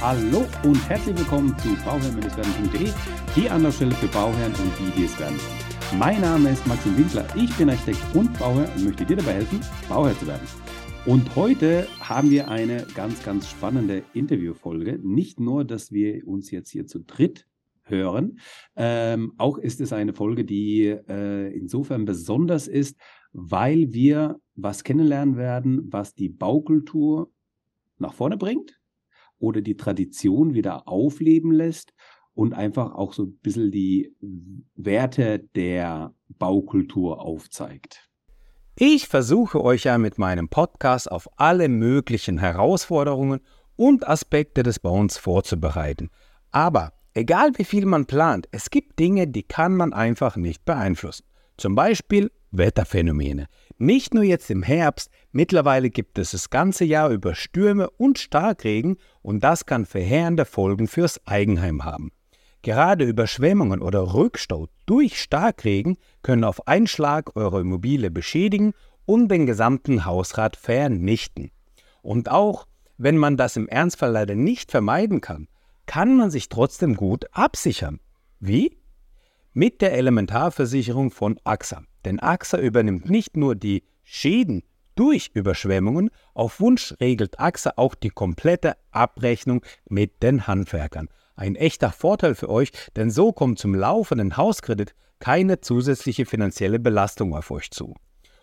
Hallo und herzlich willkommen zu bauherrn-werden.de, die Anlaufstelle für Bauherren und die, die es werden. Mein Name ist Maxim Winkler, ich bin Architekt und Bauherr und möchte dir dabei helfen, Bauherr zu werden. Und heute haben wir eine ganz, ganz spannende Interviewfolge. Nicht nur, dass wir uns jetzt hier zu dritt hören, ähm, auch ist es eine Folge, die äh, insofern besonders ist, weil wir was kennenlernen werden, was die Baukultur nach vorne bringt oder die Tradition wieder aufleben lässt und einfach auch so ein bisschen die Werte der Baukultur aufzeigt. Ich versuche euch ja mit meinem Podcast auf alle möglichen Herausforderungen und Aspekte des Bauens vorzubereiten. Aber egal wie viel man plant, es gibt Dinge, die kann man einfach nicht beeinflussen. Zum Beispiel Wetterphänomene. Nicht nur jetzt im Herbst, mittlerweile gibt es das ganze Jahr über Stürme und Starkregen und das kann verheerende Folgen fürs Eigenheim haben. Gerade Überschwemmungen oder Rückstau durch Starkregen können auf einen Schlag eure Immobilie beschädigen und den gesamten Hausrat vernichten. Und auch wenn man das im Ernstfall leider nicht vermeiden kann, kann man sich trotzdem gut absichern. Wie? Mit der Elementarversicherung von AXA. Denn AXA übernimmt nicht nur die Schäden durch Überschwemmungen, auf Wunsch regelt AXA auch die komplette Abrechnung mit den Handwerkern. Ein echter Vorteil für euch, denn so kommt zum laufenden Hauskredit keine zusätzliche finanzielle Belastung auf euch zu.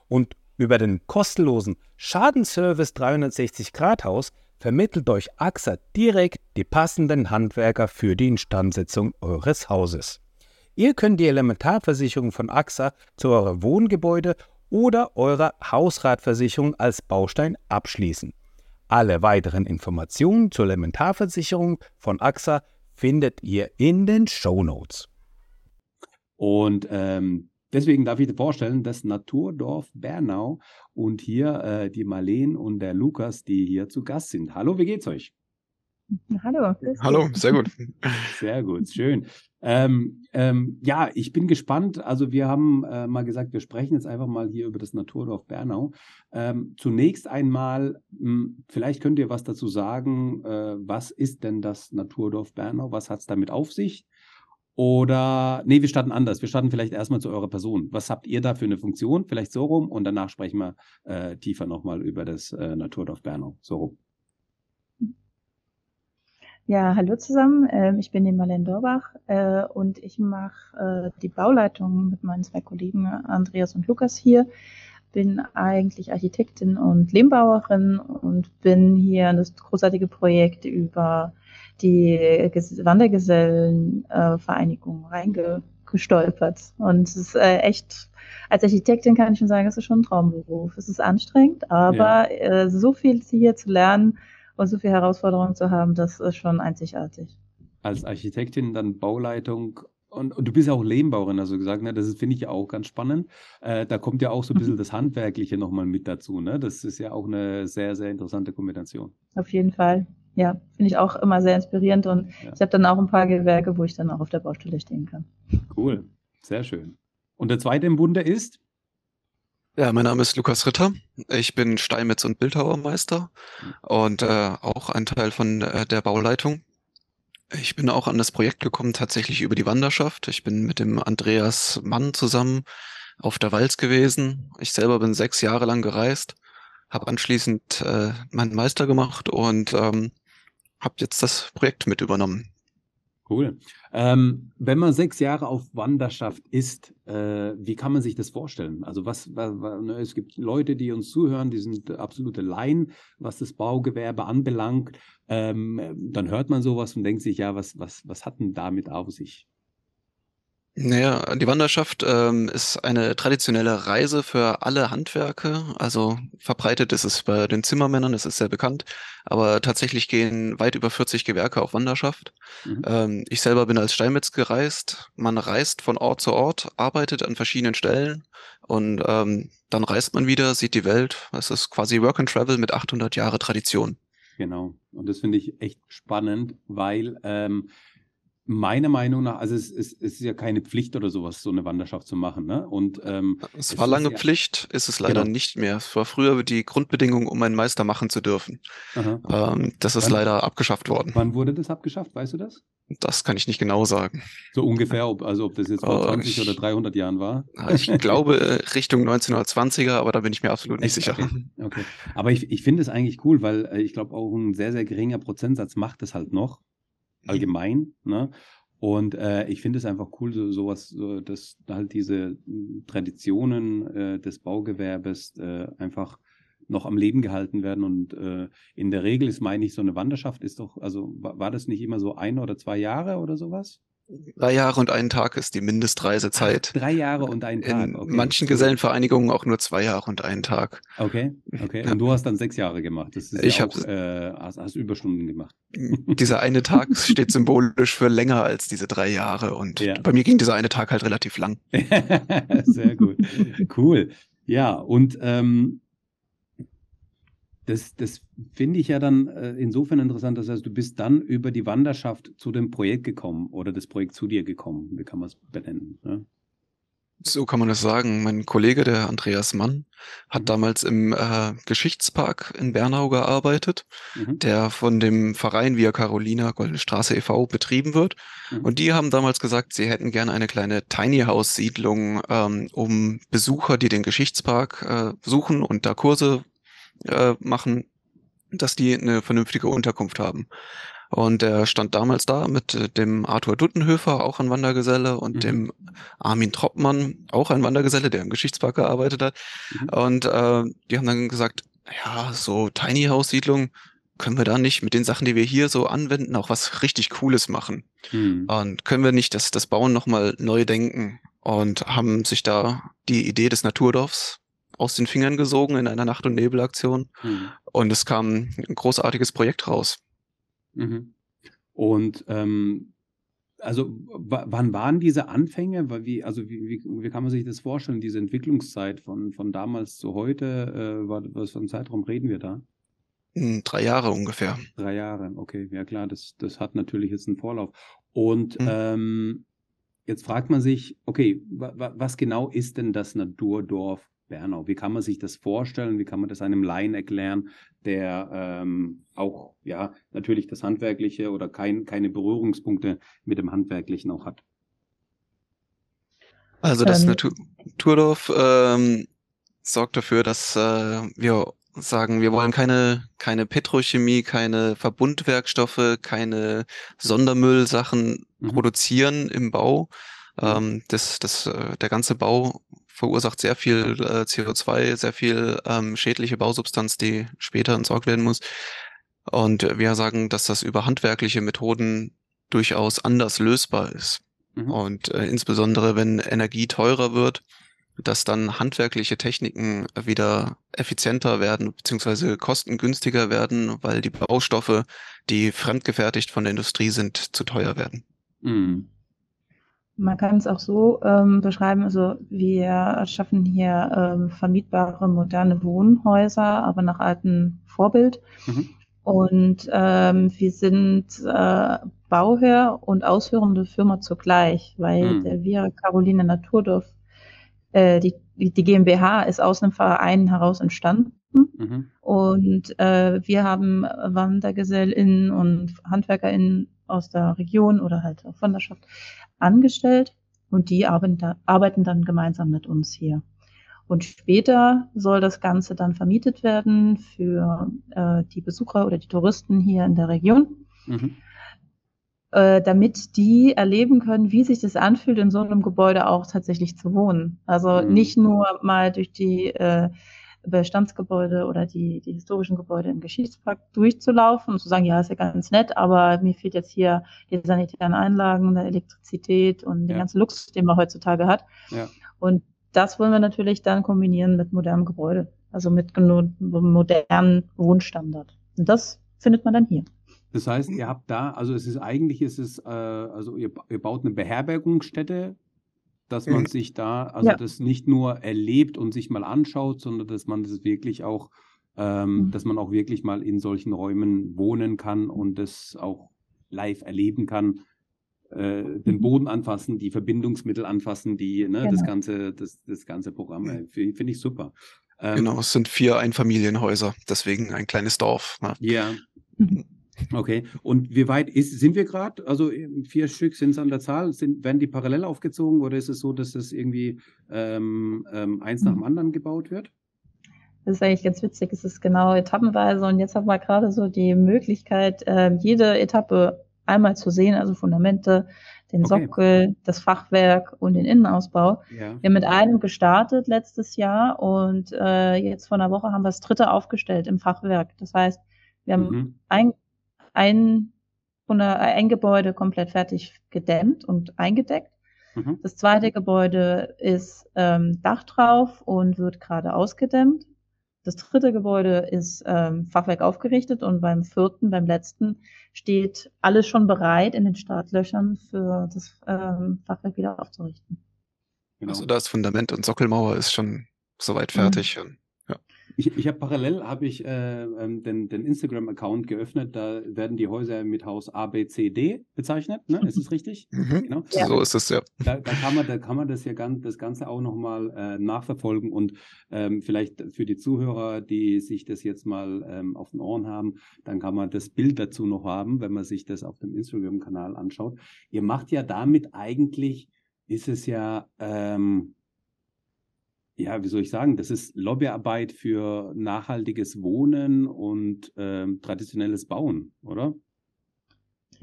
Und über den kostenlosen Schadenservice 360 Grad Haus vermittelt euch AXA direkt die passenden Handwerker für die Instandsetzung eures Hauses. Ihr könnt die Elementarversicherung von AXA zu eurem Wohngebäude oder eurer Hausratversicherung als Baustein abschließen. Alle weiteren Informationen zur Elementarversicherung von AXA findet ihr in den Show Notes. Und ähm, deswegen darf ich dir vorstellen, das Naturdorf Bernau und hier äh, die Marleen und der Lukas, die hier zu Gast sind. Hallo, wie geht's euch? Hallo. Hallo, sehr gut. Sehr gut, schön. Ähm, ähm, ja, ich bin gespannt. Also wir haben äh, mal gesagt, wir sprechen jetzt einfach mal hier über das Naturdorf Bernau. Ähm, zunächst einmal, mh, hm, vielleicht könnt ihr was dazu sagen. Äh, was ist denn das Naturdorf Bernau? Was hat es damit auf sich? Oder, nee, wir starten anders. Wir starten vielleicht erstmal zu eurer Person. Was habt ihr da für eine Funktion? Vielleicht so rum und danach sprechen wir äh, tiefer nochmal über das äh, Naturdorf Bernau. So rum. Ja, hallo zusammen. Ähm, ich bin die Marlene Dorbach äh, und ich mache äh, die Bauleitung mit meinen zwei Kollegen Andreas und Lukas hier. Bin eigentlich Architektin und Lehmbauerin und bin hier in das großartige Projekt über die Wandergesellenvereinigung reingestolpert. Und es ist äh, echt, als Architektin kann ich schon sagen, es ist schon ein Traumberuf. Es ist anstrengend, aber ja. so viel hier zu lernen, und so viele Herausforderungen zu haben, das ist schon einzigartig. Als Architektin dann Bauleitung und, und, du bist ja auch Lehmbauerin, also gesagt, ne? das finde ich ja auch ganz spannend. Äh, da kommt ja auch so ein bisschen das Handwerkliche nochmal mit dazu. Ne? Das ist ja auch eine sehr, sehr interessante Kombination. Auf jeden Fall. Ja, finde ich auch immer sehr inspirierend und ja. ich habe dann auch ein paar Gewerke, wo ich dann auch auf der Baustelle stehen kann. Cool, sehr schön. Und der zweite im Bunde ist? Ja, mein Name ist Lukas Ritter. Ich bin Steinmetz- und Bildhauermeister und äh, auch ein Teil von äh, der Bauleitung. Ich bin auch an das Projekt gekommen, tatsächlich über die Wanderschaft. Ich bin mit dem Andreas Mann zusammen auf der Walz gewesen. Ich selber bin sechs Jahre lang gereist, habe anschließend äh, meinen Meister gemacht und ähm, habe jetzt das Projekt mit übernommen. Cool. Ähm, wenn man sechs Jahre auf Wanderschaft ist, äh, wie kann man sich das vorstellen? Also was, was, was ne, es gibt Leute, die uns zuhören, die sind absolute Laien, was das Baugewerbe anbelangt. Ähm, dann hört man sowas und denkt sich, ja, was, was, was hat denn damit auf sich? Naja, die Wanderschaft ähm, ist eine traditionelle Reise für alle Handwerke. Also verbreitet ist es bei den Zimmermännern, das ist sehr bekannt. Aber tatsächlich gehen weit über 40 Gewerke auf Wanderschaft. Mhm. Ähm, ich selber bin als Steinmetz gereist. Man reist von Ort zu Ort, arbeitet an verschiedenen Stellen und ähm, dann reist man wieder, sieht die Welt. Es ist quasi Work and Travel mit 800 Jahre Tradition. Genau. Und das finde ich echt spannend, weil ähm, Meiner Meinung nach, also es, es, es, ist ja keine Pflicht oder sowas, so eine Wanderschaft zu machen. Ne? Und, ähm, es, war lange ja, Pflicht, ist es leider genau. nicht mehr. Es war früher die Grundbedingung, um einen Meister machen zu dürfen. Ähm, das ist wann, leider abgeschafft worden. Wann wurde das abgeschafft? Weißt du das? Das kann ich nicht genau sagen. So ungefähr, ob, also ob das jetzt vor 20 ich, oder 300 Jahren war? Ich glaube äh, Richtung 1920er, aber da bin ich mir absolut nicht sicher. Okay. okay. Aber ich, ich finde es eigentlich cool, weil äh, ich glaube auch ein sehr, sehr geringer Prozentsatz macht es halt noch allgemein. Ne? Und äh, ich finde es einfach cool, so sowas, so, dass halt diese hm, Traditionen äh, des Baugewerbes äh, einfach noch am Leben gehalten werden. Und äh, in der Regel ist, meine ich, so eine Wanderschaft ist doch, also war, war das nicht immer so ein oder zwei Jahre oder sowas? Drei Jahre und einen Tag ist die Mindestreisezeit. Ach, drei Jahre und einen Tag. In okay. manchen Gesellenvereinigungen auch nur zwei Jahre und einen Tag. Okay, okay. Und du hast dann sechs Jahre gemacht. Das ist ich ja auch, äh, hast, hast, Überstunden gemacht. Dieser eine Tag steht symbolisch für länger als diese drei Jahre. Und ja. bei mir ging dieser eine Tag halt relativ lang. Sehr gut. Cool. Ja, und ähm, das, das finde ich ja dann äh, insofern interessant. Das heißt, du bist dann über die Wanderschaft zu dem Projekt gekommen oder das Projekt zu dir gekommen. Wie kann man es benennen? Ne? So kann man das sagen. Mein Kollege, der Andreas Mann, hat mhm. damals im äh, Geschichtspark in Bernau gearbeitet, mhm. der von dem Verein Via Carolina Goldene Straße e.V. betrieben wird. Mhm. Und die haben damals gesagt, sie hätten gerne eine kleine Tiny House Siedlung, ähm, um Besucher, die den Geschichtspark äh, suchen und da Kurse äh, machen, dass die eine vernünftige Unterkunft haben. Und er stand damals da mit äh, dem Arthur Duttenhöfer, auch ein Wandergeselle, und mhm. dem Armin Troppmann, auch ein Wandergeselle, der im Geschichtspark gearbeitet hat. Mhm. Und äh, die haben dann gesagt, ja, so Tiny House Siedlung, können wir da nicht mit den Sachen, die wir hier so anwenden, auch was richtig Cooles machen? Mhm. Und können wir nicht das, das Bauen nochmal neu denken? Und haben sich da die Idee des Naturdorfs aus den Fingern gesogen in einer Nacht- und Nebelaktion. Mhm. Und es kam ein großartiges Projekt raus. Mhm. Und ähm, also wann waren diese Anfänge? Wie, also wie, wie, wie, kann man sich das vorstellen, diese Entwicklungszeit von, von damals zu heute? Äh, was für einen Zeitraum reden wir da? Hm, drei Jahre ungefähr. Drei Jahre, okay, ja klar, das, das hat natürlich jetzt einen Vorlauf. Und mhm. ähm, jetzt fragt man sich, okay, was genau ist denn das Naturdorf Bernau. Wie kann man sich das vorstellen? Wie kann man das einem Laien erklären, der ähm, auch ja natürlich das Handwerkliche oder kein, keine Berührungspunkte mit dem Handwerklichen auch hat? Also das ähm, Naturdorf ähm, sorgt dafür, dass äh, wir sagen, wir wollen keine, keine Petrochemie, keine Verbundwerkstoffe, keine Sondermüllsachen mhm. produzieren im Bau. Mhm. Ähm, das, das, äh, der ganze Bau verursacht sehr viel äh, CO2, sehr viel ähm, schädliche Bausubstanz, die später entsorgt werden muss. Und wir sagen, dass das über handwerkliche Methoden durchaus anders lösbar ist. Mhm. Und äh, insbesondere wenn Energie teurer wird, dass dann handwerkliche Techniken wieder effizienter werden beziehungsweise kostengünstiger werden, weil die Baustoffe, die fremdgefertigt von der Industrie sind, zu teuer werden. Mhm. Man kann es auch so ähm, beschreiben, also wir schaffen hier ähm, vermietbare moderne Wohnhäuser, aber nach altem Vorbild. Mhm. Und ähm, wir sind äh, Bauherr und ausführende Firma zugleich, weil mhm. der Via Caroline Naturdorf, äh, die, die GmbH ist aus einem Verein heraus entstanden. Mhm. Und äh, wir haben WandergesellInnen und HandwerkerInnen aus der Region oder halt auch Wanderschaft angestellt und die arbeiten, dann gemeinsam mit uns hier. Und später soll das Ganze dann vermietet werden für äh, die Besucher oder die Touristen hier in der Region, mhm. äh, damit die erleben können, wie sich das anfühlt, in so einem Gebäude auch tatsächlich zu wohnen. Also mhm. nicht nur mal durch die äh, Bestandsgebäude oder die, die historischen Gebäude im Geschichtspark durchzulaufen und zu sagen, ja, ist ja ganz nett, aber mir fehlt jetzt hier die sanitären Einlagen, die Elektrizität und ja. den ganzen Luxus, den man heutzutage hat. Ja. Und das wollen wir natürlich dann kombinieren mit modernem Gebäude, also mit modernen Wohnstandard. Und das findet man dann hier. Das heißt, ihr habt da, also es ist eigentlich, ist es, äh, also ihr, ihr baut eine Beherbergungsstätte dass man mhm. sich da, also ja. das nicht nur erlebt und sich mal anschaut, sondern dass man das wirklich auch, ähm, mhm. dass man auch wirklich mal in solchen Räumen wohnen kann und das auch live erleben kann, äh, den mhm. Boden anfassen, die Verbindungsmittel anfassen, die ne, genau. das ganze, das, das ganze Programm. Mhm. Finde ich super. Ähm, genau, es sind vier Einfamilienhäuser, deswegen ein kleines Dorf. Ne? Ja. Mhm. Okay. Und wie weit ist, sind wir gerade? Also vier Stück sind es an der Zahl. Sind, werden die parallel aufgezogen oder ist es so, dass es irgendwie ähm, ähm, eins nach dem anderen gebaut wird? Das ist eigentlich ganz witzig. Es ist genau etappenweise und jetzt haben wir gerade so die Möglichkeit, äh, jede Etappe einmal zu sehen, also Fundamente, den okay. Sockel, das Fachwerk und den Innenausbau. Ja. Wir haben mit einem gestartet letztes Jahr und äh, jetzt vor einer Woche haben wir das dritte aufgestellt im Fachwerk. Das heißt, wir haben mhm. ein, ein, ein Gebäude komplett fertig gedämmt und eingedeckt. Mhm. Das zweite Gebäude ist ähm, Dach drauf und wird gerade ausgedämmt. Das dritte Gebäude ist ähm, Fachwerk aufgerichtet und beim vierten, beim letzten, steht alles schon bereit in den Startlöchern für das ähm, Fachwerk wieder aufzurichten. Genau. Also das Fundament und Sockelmauer ist schon soweit fertig. Mhm. Ich, ich habe parallel habe ich äh, ähm, den, den Instagram-Account geöffnet. Da werden die Häuser mit Haus A, B, C, D bezeichnet. Ne? Ist es richtig? Mhm. Genau. Ja. So ist es ja. Da, da, kann man, da kann man das ja ganz, das Ganze auch nochmal äh, nachverfolgen und ähm, vielleicht für die Zuhörer, die sich das jetzt mal ähm, auf den Ohren haben, dann kann man das Bild dazu noch haben, wenn man sich das auf dem Instagram-Kanal anschaut. Ihr macht ja damit eigentlich, ist es ja ähm, ja, wie soll ich sagen, das ist Lobbyarbeit für nachhaltiges Wohnen und ähm, traditionelles Bauen, oder?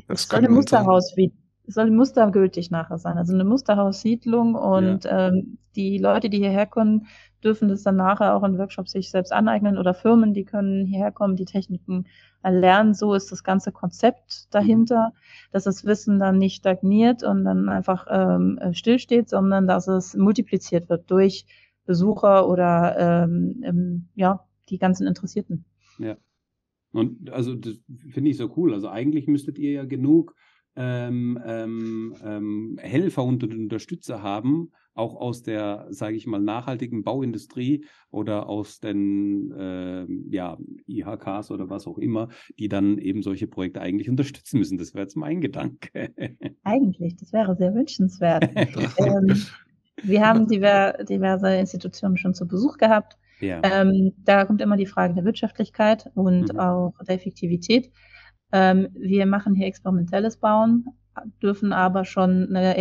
Das, das soll ein Musterhaus wie soll mustergültig nachher sein, also eine Musterhaussiedlung und ja. ähm, die Leute, die hierher kommen, dürfen das dann nachher auch in Workshops sich selbst aneignen oder Firmen, die können hierher kommen, die Techniken erlernen. So ist das ganze Konzept dahinter, mhm. dass das Wissen dann nicht stagniert und dann einfach ähm, stillsteht, sondern dass es multipliziert wird durch Besucher oder ähm, ja, die ganzen Interessierten. Ja. Und also das finde ich so cool. Also eigentlich müsstet ihr ja genug ähm, ähm, ähm, Helfer und Unterstützer haben, auch aus der, sage ich mal, nachhaltigen Bauindustrie oder aus den äh, ja, IHKs oder was auch immer, die dann eben solche Projekte eigentlich unterstützen müssen. Das wäre jetzt mein Gedanke. Eigentlich, das wäre sehr wünschenswert. ähm, wir haben diver, diverse Institutionen schon zu Besuch gehabt. Ja. Ähm, da kommt immer die Frage der Wirtschaftlichkeit und mhm. auch der Effektivität. Ähm, wir machen hier experimentelles Bauen, dürfen aber schon eine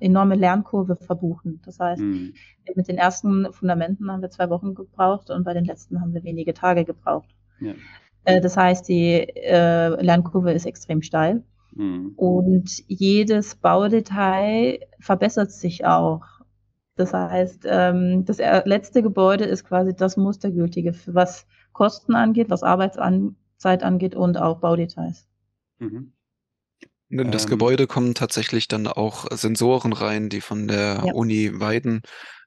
enorme Lernkurve verbuchen. Das heißt, mhm. mit den ersten Fundamenten haben wir zwei Wochen gebraucht und bei den letzten haben wir wenige Tage gebraucht. Ja. Äh, das heißt, die äh, Lernkurve ist extrem steil. Mhm. Und jedes Baudetail verbessert sich auch. Das heißt, ähm, das letzte Gebäude ist quasi das Mustergültige, was Kosten angeht, was Arbeitszeit angeht und auch Baudetails. Mhm. In das ähm, Gebäude kommen tatsächlich dann auch Sensoren rein, die von der ja. Uni Weiden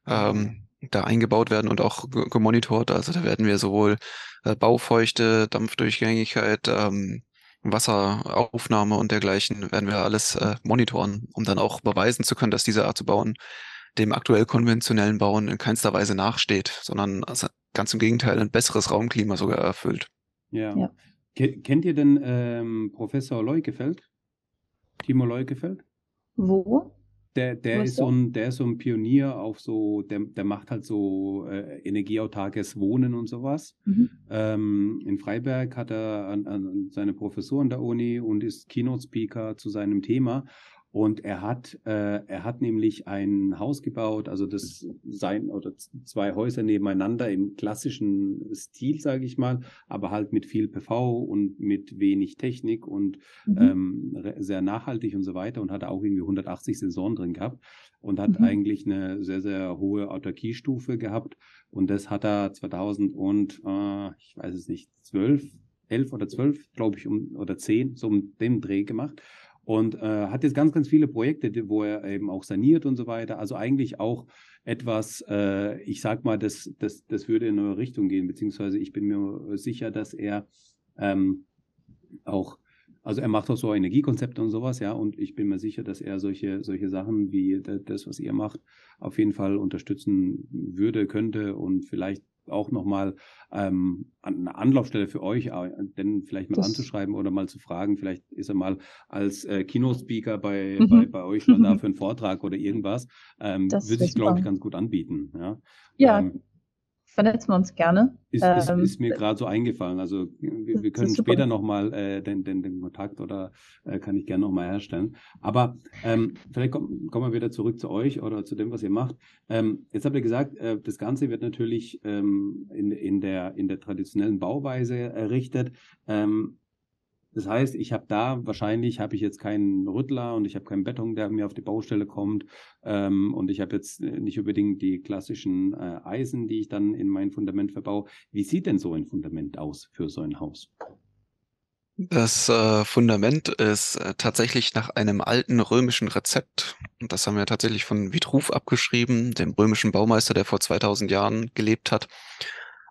ähm, da eingebaut werden und auch gemonitort. Also da werden wir sowohl äh, Baufeuchte, Dampfdurchgängigkeit, ähm, Wasseraufnahme und dergleichen werden wir alles äh, monitoren, um dann auch beweisen zu können, dass diese Art zu bauen dem aktuell konventionellen Bauen in keinster Weise nachsteht, sondern also ganz im Gegenteil ein besseres Raumklima sogar erfüllt. Ja. ja. Kennt ihr denn ähm, Professor Leukefeld? Timo Leukefeld? Wo? Der, der, ist so ein, der ist so ein Pionier auf so, der, der macht halt so äh, energieautarkes Wohnen und sowas. Mhm. Ähm, in Freiberg hat er an, an seine Professur an der Uni und ist Keynote-Speaker zu seinem Thema. Und er hat, äh, er hat nämlich ein Haus gebaut, also das sein oder zwei Häuser nebeneinander im klassischen Stil, sage ich mal, aber halt mit viel PV und mit wenig Technik und mhm. ähm, sehr nachhaltig und so weiter und hat auch irgendwie 180 Sensoren drin gehabt und hat mhm. eigentlich eine sehr, sehr hohe Autarkiestufe gehabt. Und das hat er 2000 und, äh, ich weiß es nicht, 12, 11 oder 12, glaube ich, um, oder 10, so um den Dreh gemacht und äh, hat jetzt ganz, ganz viele Projekte, wo er eben auch saniert und so weiter. Also eigentlich auch etwas, äh, ich sag mal, das, das, das würde in eine Richtung gehen, beziehungsweise ich bin mir sicher, dass er ähm, auch, also er macht auch so Energiekonzepte und sowas, ja, und ich bin mir sicher, dass er solche, solche Sachen wie das, was ihr macht, auf jeden Fall unterstützen würde, könnte. Und vielleicht auch nochmal ähm, eine Anlaufstelle für euch, äh, denn vielleicht mal Das- anzuschreiben oder mal zu fragen. Vielleicht ist er mal als äh, Kinospeaker bei, Mhm. bei, bei euch schon da für einen Vortrag oder irgendwas. Ähm, Das würde sich, glaube ich, ganz gut anbieten. Ja, Ja, Ähm, vernetzen wir uns gerne. ist, ist, Ähm, ist mir gerade so eingefallen. Also wir, wir können später nochmal äh, den, den, den Kontakt oder äh, kann ich gerne nochmal herstellen. Aber ähm, vielleicht kommen, kommen wir wieder zurück zu euch oder zu dem, was ihr macht. Ähm, jetzt habt ihr gesagt, äh, das Ganze wird natürlich ähm, in, in, der, in der traditionellen Bauweise errichtet. Ähm, das heißt, ich habe da wahrscheinlich habe ich jetzt keinen Rüttler und ich habe keinen Beton, der mir auf die Baustelle kommt ähm, und ich habe jetzt äh, nicht unbedingt die klassischen äh, Eisen, die ich dann in mein Fundament verbaue. Wie sieht denn so ein Fundament aus für so ein Haus? Das äh, Fundament ist äh, tatsächlich nach einem alten römischen Rezept. Das haben wir tatsächlich von Vitruv abgeschrieben, dem römischen Baumeister, der vor 2000 Jahren gelebt hat.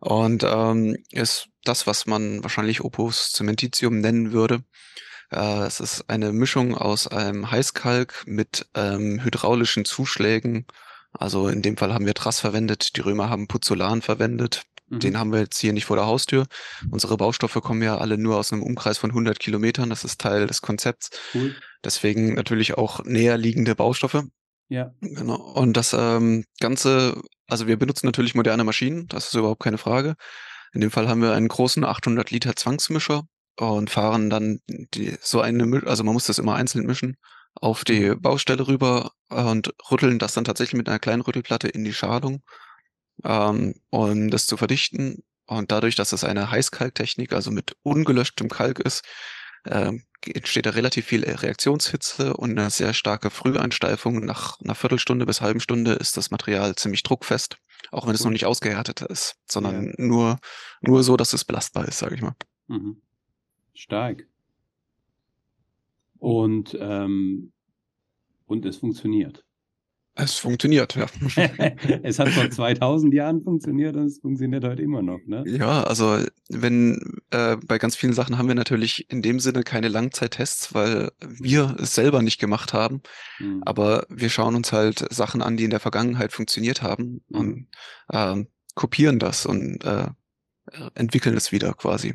Und ähm, ist das, was man wahrscheinlich Opus Cementitium nennen würde. Äh, es ist eine Mischung aus einem Heißkalk mit ähm, hydraulischen Zuschlägen. Also in dem Fall haben wir Trass verwendet, die Römer haben Puzzolan verwendet. Mhm. Den haben wir jetzt hier nicht vor der Haustür. Unsere Baustoffe kommen ja alle nur aus einem Umkreis von 100 Kilometern. Das ist Teil des Konzepts. Cool. Deswegen natürlich auch näher liegende Baustoffe. Ja. Genau. Und das ähm, Ganze, also wir benutzen natürlich moderne Maschinen. Das ist überhaupt keine Frage. In dem Fall haben wir einen großen 800 Liter Zwangsmischer und fahren dann die, so eine, also man muss das immer einzeln mischen, auf die Mhm. Baustelle rüber und rütteln das dann tatsächlich mit einer kleinen Rüttelplatte in die Schalung, ähm, um das zu verdichten. Und dadurch, dass es eine Heißkalktechnik, also mit ungelöschtem Kalk ist, ähm, entsteht da relativ viel Reaktionshitze und eine sehr starke Früheinsteifung. Nach einer Viertelstunde bis halben Stunde ist das Material ziemlich druckfest, auch wenn es noch nicht ausgehärtet ist, sondern Ja. nur, nur so, dass es belastbar ist, sage ich mal. Mhm. Stark. Und, ähm, und es funktioniert. Es funktioniert, ja. es hat vor 2000 Jahren funktioniert und es funktioniert heute immer noch, ne? Ja, also wenn äh, bei ganz vielen Sachen haben wir natürlich in dem Sinne keine Langzeittests, weil wir es selber nicht gemacht haben. Mhm. Aber wir schauen uns halt Sachen an, die in der Vergangenheit funktioniert haben Mhm. und ähm, kopieren das und äh, entwickeln es wieder quasi.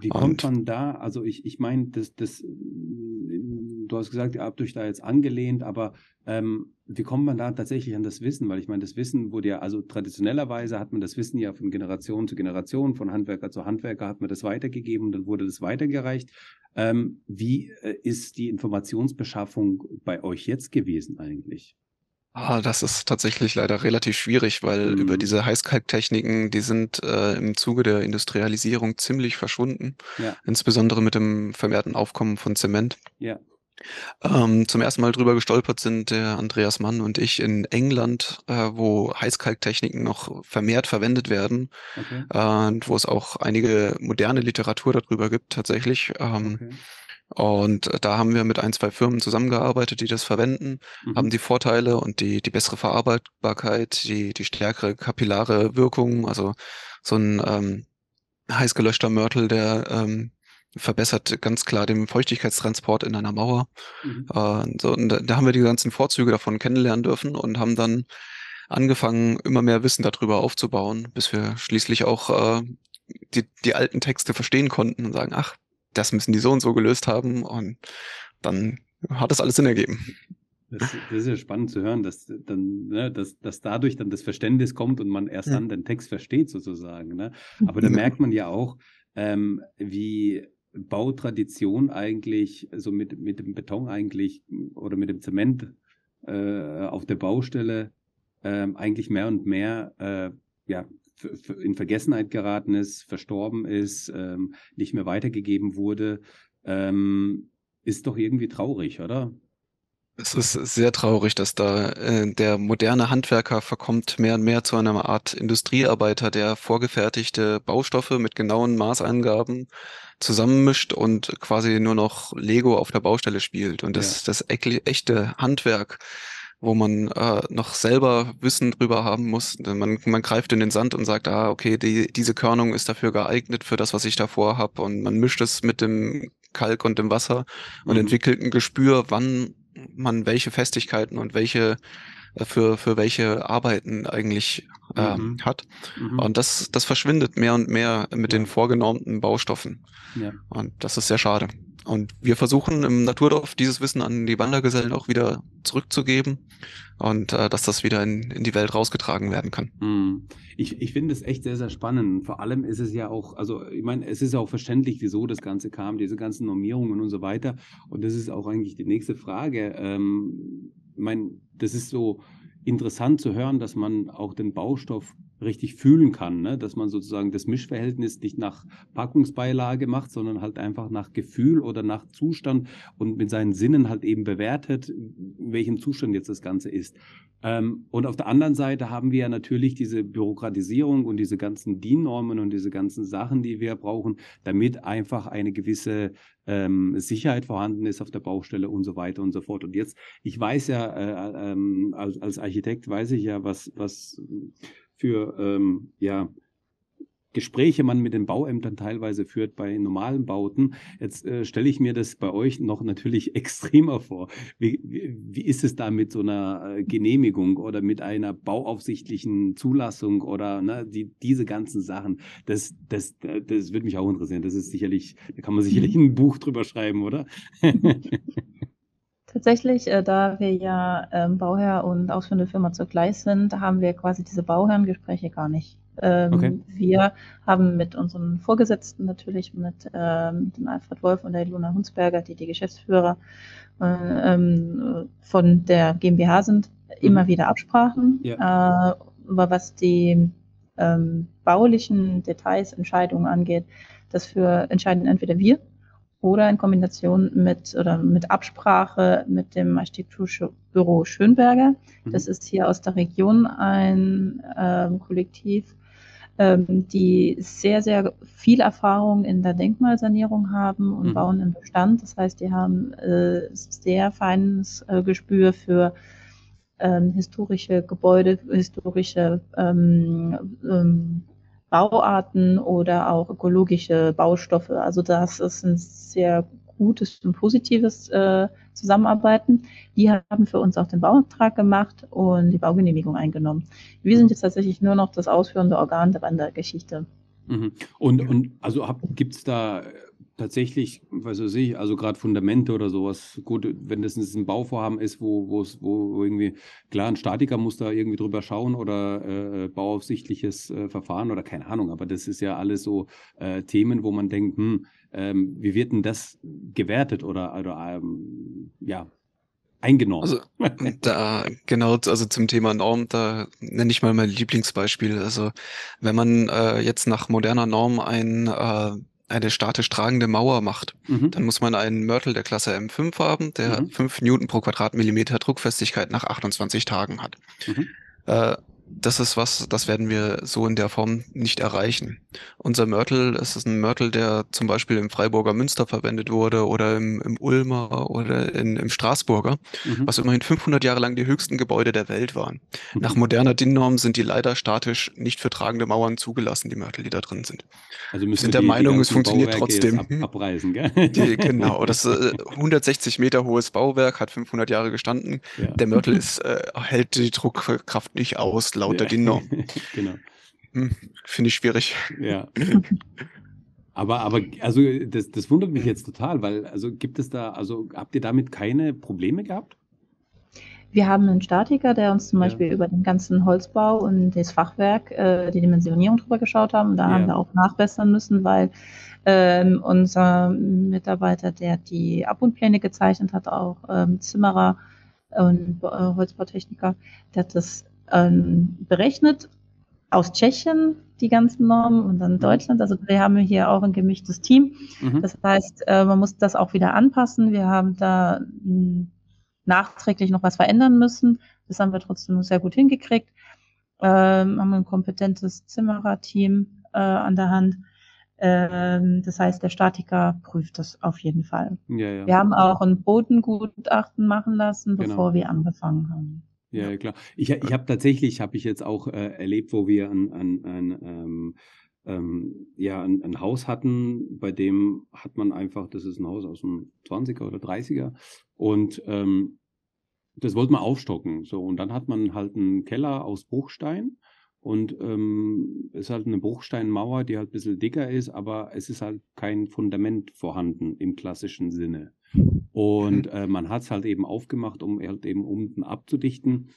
Wie kommt Und- man da? Also ich, ich meine, das, das, du hast gesagt, ihr habt euch da jetzt angelehnt, aber ähm, wie kommt man da tatsächlich an das Wissen? Weil ich meine, das Wissen wurde ja, also traditionellerweise hat man das Wissen ja von Generation zu Generation, von Handwerker zu Handwerker hat man das weitergegeben, dann wurde das weitergereicht. Ähm, wie äh, ist die Informationsbeschaffung bei euch jetzt gewesen eigentlich? Ah, das ist tatsächlich leider relativ schwierig, weil Mhm. über diese Heißkalktechniken, die sind äh, im Zuge der Industrialisierung ziemlich verschwunden, Ja, insbesondere mit dem vermehrten Aufkommen von Zement. ja. Ähm, zum ersten Mal drüber gestolpert sind der Andreas Mann und ich in England, äh, wo Heißkalktechniken noch vermehrt verwendet werden Okay. äh, und wo es auch einige moderne Literatur darüber gibt tatsächlich. Ähm, okay. Und da haben wir mit ein, zwei Firmen zusammengearbeitet, die das verwenden, Mhm. haben die Vorteile und die, die bessere Verarbeitbarkeit, die, die stärkere kapillare Wirkung, also so ein ähm, heiß gelöschter Mörtel, der ähm, verbessert ganz klar den Feuchtigkeitstransport in einer Mauer. Mhm. Äh, so, und da, da haben wir die ganzen Vorzüge davon kennenlernen dürfen und haben dann angefangen, immer mehr Wissen darüber aufzubauen, bis wir schließlich auch äh, die, die alten Texte verstehen konnten und sagen, ach, das müssen die so und so gelöst haben und dann hat das alles Sinn ergeben. Das, das ist ja spannend zu hören, dass dann, ne, dass, dass dadurch dann das Verständnis kommt und man erst Ja. dann den Text versteht, sozusagen. Ne? Aber da Ja. merkt man ja auch, ähm, wie Bautradition eigentlich, so mit, mit dem Beton eigentlich oder mit dem Zement äh, auf der Baustelle ähm, eigentlich mehr und mehr äh, ja, in Vergessenheit geraten ist, verstorben ist, ähm, nicht mehr weitergegeben wurde. Ähm, ist doch irgendwie traurig, oder? Es ist sehr traurig, dass da äh, der moderne Handwerker verkommt mehr und mehr zu einer Art Industriearbeiter, der vorgefertigte Baustoffe mit genauen Maßangaben zusammenmischt und quasi nur noch Lego auf der Baustelle spielt. Und das, das ekle- echte Handwerk, wo man äh, noch selber Wissen drüber haben muss. Denn Man, man greift in den Sand und sagt, ah, okay, die, diese Körnung ist dafür geeignet für das, was ich davor habe. Und man mischt es mit dem Kalk und dem Wasser und Mhm. entwickelt ein Gespür, wann man welche Festigkeiten und welche für, für welche Arbeiten eigentlich äh, mhm. hat. Mhm. Und das, das verschwindet mehr und mehr mit ja. den vorgenormten Baustoffen. Ja. Und das ist sehr schade. Und wir versuchen im Naturdorf dieses Wissen an die Wandergesellen auch wieder zurückzugeben und äh, dass das wieder in, in die Welt rausgetragen werden kann. Hm. Ich, ich finde es echt sehr, sehr spannend. Vor allem ist es ja auch, also ich meine, es ist ja auch verständlich, wieso das Ganze kam, diese ganzen Normierungen und so weiter. Und das ist auch eigentlich die nächste Frage. Ähm, meine, das ist so interessant zu hören, dass man auch den Baustoff richtig fühlen kann, ne? dass man sozusagen das Mischverhältnis nicht nach Packungsbeilage macht, sondern halt einfach nach Gefühl oder nach Zustand und mit seinen Sinnen halt eben bewertet, in welchem Zustand jetzt das Ganze ist. Ähm, und auf der anderen Seite haben wir ja natürlich diese Bürokratisierung und diese ganzen DIN-Normen und diese ganzen Sachen, die wir brauchen, damit einfach eine gewisse ähm, Sicherheit vorhanden ist auf der Baustelle und so weiter und so fort. Und jetzt, ich weiß ja, äh, äh, als, als Architekt weiß ich ja, was, was für ähm, ja, Gespräche man mit den Bauämtern teilweise führt bei normalen Bauten. Jetzt äh, stelle ich mir das bei euch noch natürlich extremer vor. Wie, wie, wie ist es da mit so einer äh, Genehmigung oder mit einer bauaufsichtlichen Zulassung oder ne, die, diese ganzen Sachen? Das, das, das würde mich auch interessieren. Das ist sicherlich, da kann man sicherlich ein Buch drüber schreiben, oder? Tatsächlich, äh, da wir ja ähm, Bauherr und ausführende Firma zugleich sind, haben wir quasi diese Bauherrengespräche gar nicht. Ähm, okay. Wir haben mit unseren Vorgesetzten natürlich, mit ähm, dem Alfred Wolf und der Ilona Hunsberger, die die Geschäftsführer äh, ähm, von der GmbH sind, mhm. immer wieder Absprachen. Ja. Äh, aber was die ähm, baulichen Details, Entscheidungen angeht, das für entscheiden entweder wir oder in Kombination mit oder mit Absprache mit dem Architekturbüro Schönberger. Mhm. Das ist hier aus der Region ein ähm, Kollektiv, ähm, die sehr, sehr viel Erfahrung in der Denkmalsanierung haben und mhm. bauen im Bestand. Das heißt, die haben äh, sehr feines äh, Gespür für ähm, historische Gebäude, historische ähm, ähm, Bauarten oder auch ökologische Baustoffe. Also das ist ein sehr gutes und positives äh, Zusammenarbeiten. Die haben für uns auch den Bauantrag gemacht und die Baugenehmigung eingenommen. Wir sind jetzt tatsächlich nur noch das ausführende Organ der Wandergeschichte. Mhm. Und, und also gibt es da tatsächlich, was weiß ich, also gerade Fundamente oder sowas, gut, wenn das ein Bauvorhaben ist, wo, wo, wo irgendwie, klar, ein Statiker muss da irgendwie drüber schauen oder äh, bauaufsichtliches äh, Verfahren oder keine Ahnung, aber das ist ja alles so äh, Themen, wo man denkt, hm, ähm, wie wird denn das gewertet oder, oder ähm, ja, eingenommen. Also da genau, also zum Thema Norm, da nenne ich mal mein Lieblingsbeispiel. Also wenn man äh, jetzt nach moderner Norm ein äh, eine statisch tragende Mauer macht, mhm. dann muss man einen Mörtel der Klasse M5 haben, der mhm. 5 Newton pro Quadratmillimeter Druckfestigkeit nach 28 Tagen hat. Mhm. Äh, das ist was, das werden wir so in der Form nicht erreichen. Unser Mörtel, es ist ein Mörtel, der zum Beispiel im Freiburger Münster verwendet wurde oder im, im Ulmer oder in, im Straßburger, mhm. was immerhin 500 Jahre lang die höchsten Gebäude der Welt waren. Mhm. Nach moderner DIN-Norm sind die leider statisch nicht für tragende Mauern zugelassen, die Mörtel, die da drin sind. Also wir sind der die, Meinung, die es funktioniert Bauwerke trotzdem. Ab, abreißen, gell? Die, genau, das äh, 160 Meter hohes Bauwerk hat 500 Jahre gestanden. Ja. Der Mörtel ist, äh, hält die Druckkraft nicht aus lauter ja. DIN-Norm. genau. Hm, Finde ich schwierig. Ja. Aber, aber also das, das wundert mich jetzt total, weil also gibt es da, also habt ihr damit keine Probleme gehabt? Wir haben einen Statiker, der uns zum Beispiel über den ganzen Holzbau und das Fachwerk, äh, die Dimensionierung drüber geschaut haben. Da ja. haben wir auch nachbessern müssen, weil ähm, unser Mitarbeiter, der die Abbundpläne gezeichnet hat, auch ähm, Zimmerer und äh, Holzbautechniker, der hat das ähm, berechnet aus Tschechien die ganzen Normen und dann mhm. Deutschland. Also wir haben hier auch ein gemischtes Team. Mhm. Das heißt, äh, man muss das auch wieder anpassen. Wir haben da hm, nachträglich noch was verändern müssen. Das haben wir trotzdem sehr gut hingekriegt. Ähm, haben ein kompetentes Zimmererteam äh, an der Hand. Ähm, das heißt, der Statiker prüft das auf jeden Fall. Ja, ja. Wir haben auch ein Bodengutachten machen lassen, genau. bevor genau. wir angefangen haben. Ja, klar. Ich, ich habe tatsächlich, habe ich jetzt auch äh, erlebt, wo wir ein, ein, ein, ähm, ähm, ja, ein, ein, Haus hatten, bei dem hat man einfach, das ist ein Haus aus dem 20er oder 30er und ähm, das wollte man aufstocken. So, und dann hat man halt einen Keller aus Bruchstein und ähm, ist halt eine Bruchsteinmauer, die halt ein bisschen dicker ist, aber es ist halt kein Fundament vorhanden im klassischen Sinne. Und äh, man hat es halt eben aufgemacht, um halt eben unten abzudichten.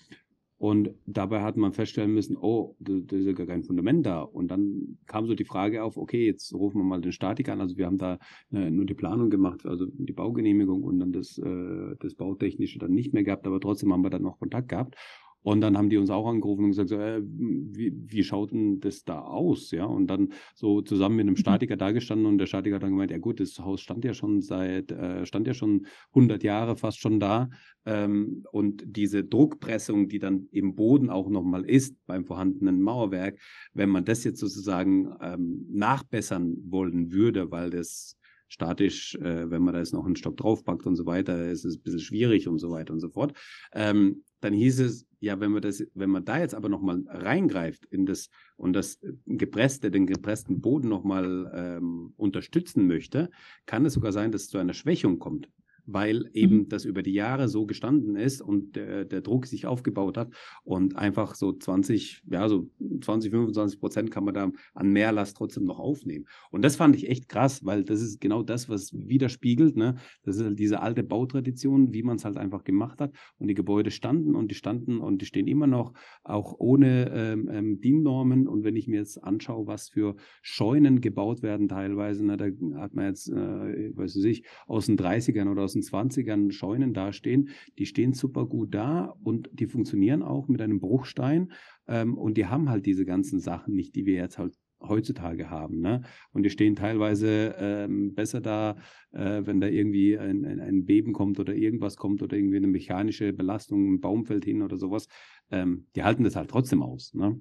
Und dabei hat man feststellen müssen, oh, da, da ist ja gar kein Fundament da. Und dann kam so die Frage auf, okay, jetzt rufen wir mal den Statiker an. Also wir haben da äh, nur die Planung gemacht, also die Baugenehmigung und dann das, äh, das Bautechnische dann nicht mehr gehabt, aber trotzdem haben wir dann noch Kontakt gehabt. Und dann haben die uns auch angerufen und gesagt, so, äh, wie, wie schaut denn das da aus? Ja, und dann so zusammen mit einem mhm. Statiker da gestanden und der Statiker hat dann gemeint, ja gut, das Haus stand ja schon seit, äh, stand ja schon 100 Jahre fast schon da. Ähm, und diese Druckpressung, die dann im Boden auch nochmal ist beim vorhandenen Mauerwerk, wenn man das jetzt sozusagen ähm, nachbessern wollen würde, weil das statisch, äh, wenn man da jetzt noch einen Stock draufpackt und so weiter, ist es ein bisschen schwierig und so weiter und so fort. Ähm, dann hieß es, ja, wenn man das, wenn man da jetzt aber nochmal reingreift in das und das gepresste, den gepressten Boden nochmal ähm, unterstützen möchte, kann es sogar sein, dass es zu einer Schwächung kommt weil eben mhm. das über die Jahre so gestanden ist und der, der Druck sich aufgebaut hat und einfach so 20, ja, so 20, 25 Prozent kann man da an Mehrlast trotzdem noch aufnehmen. Und das fand ich echt krass, weil das ist genau das, was widerspiegelt, ne? Das ist halt diese alte Bautradition, wie man es halt einfach gemacht hat und die Gebäude standen und die standen und die stehen immer noch, auch ohne ähm, ähm, DIN-Normen und wenn ich mir jetzt anschaue, was für Scheunen gebaut werden teilweise, ne, da hat man jetzt, äh, weiß ich, aus den 30ern oder aus aus den 20ern Scheunen dastehen, die stehen super gut da und die funktionieren auch mit einem Bruchstein ähm, und die haben halt diese ganzen Sachen nicht, die wir jetzt halt heutzutage haben. Ne? Und die stehen teilweise ähm, besser da, äh, wenn da irgendwie ein, ein, ein, Beben kommt oder irgendwas kommt oder irgendwie eine mechanische Belastung, ein Baum fällt hin oder sowas. Ähm, die halten das halt trotzdem aus. Ne?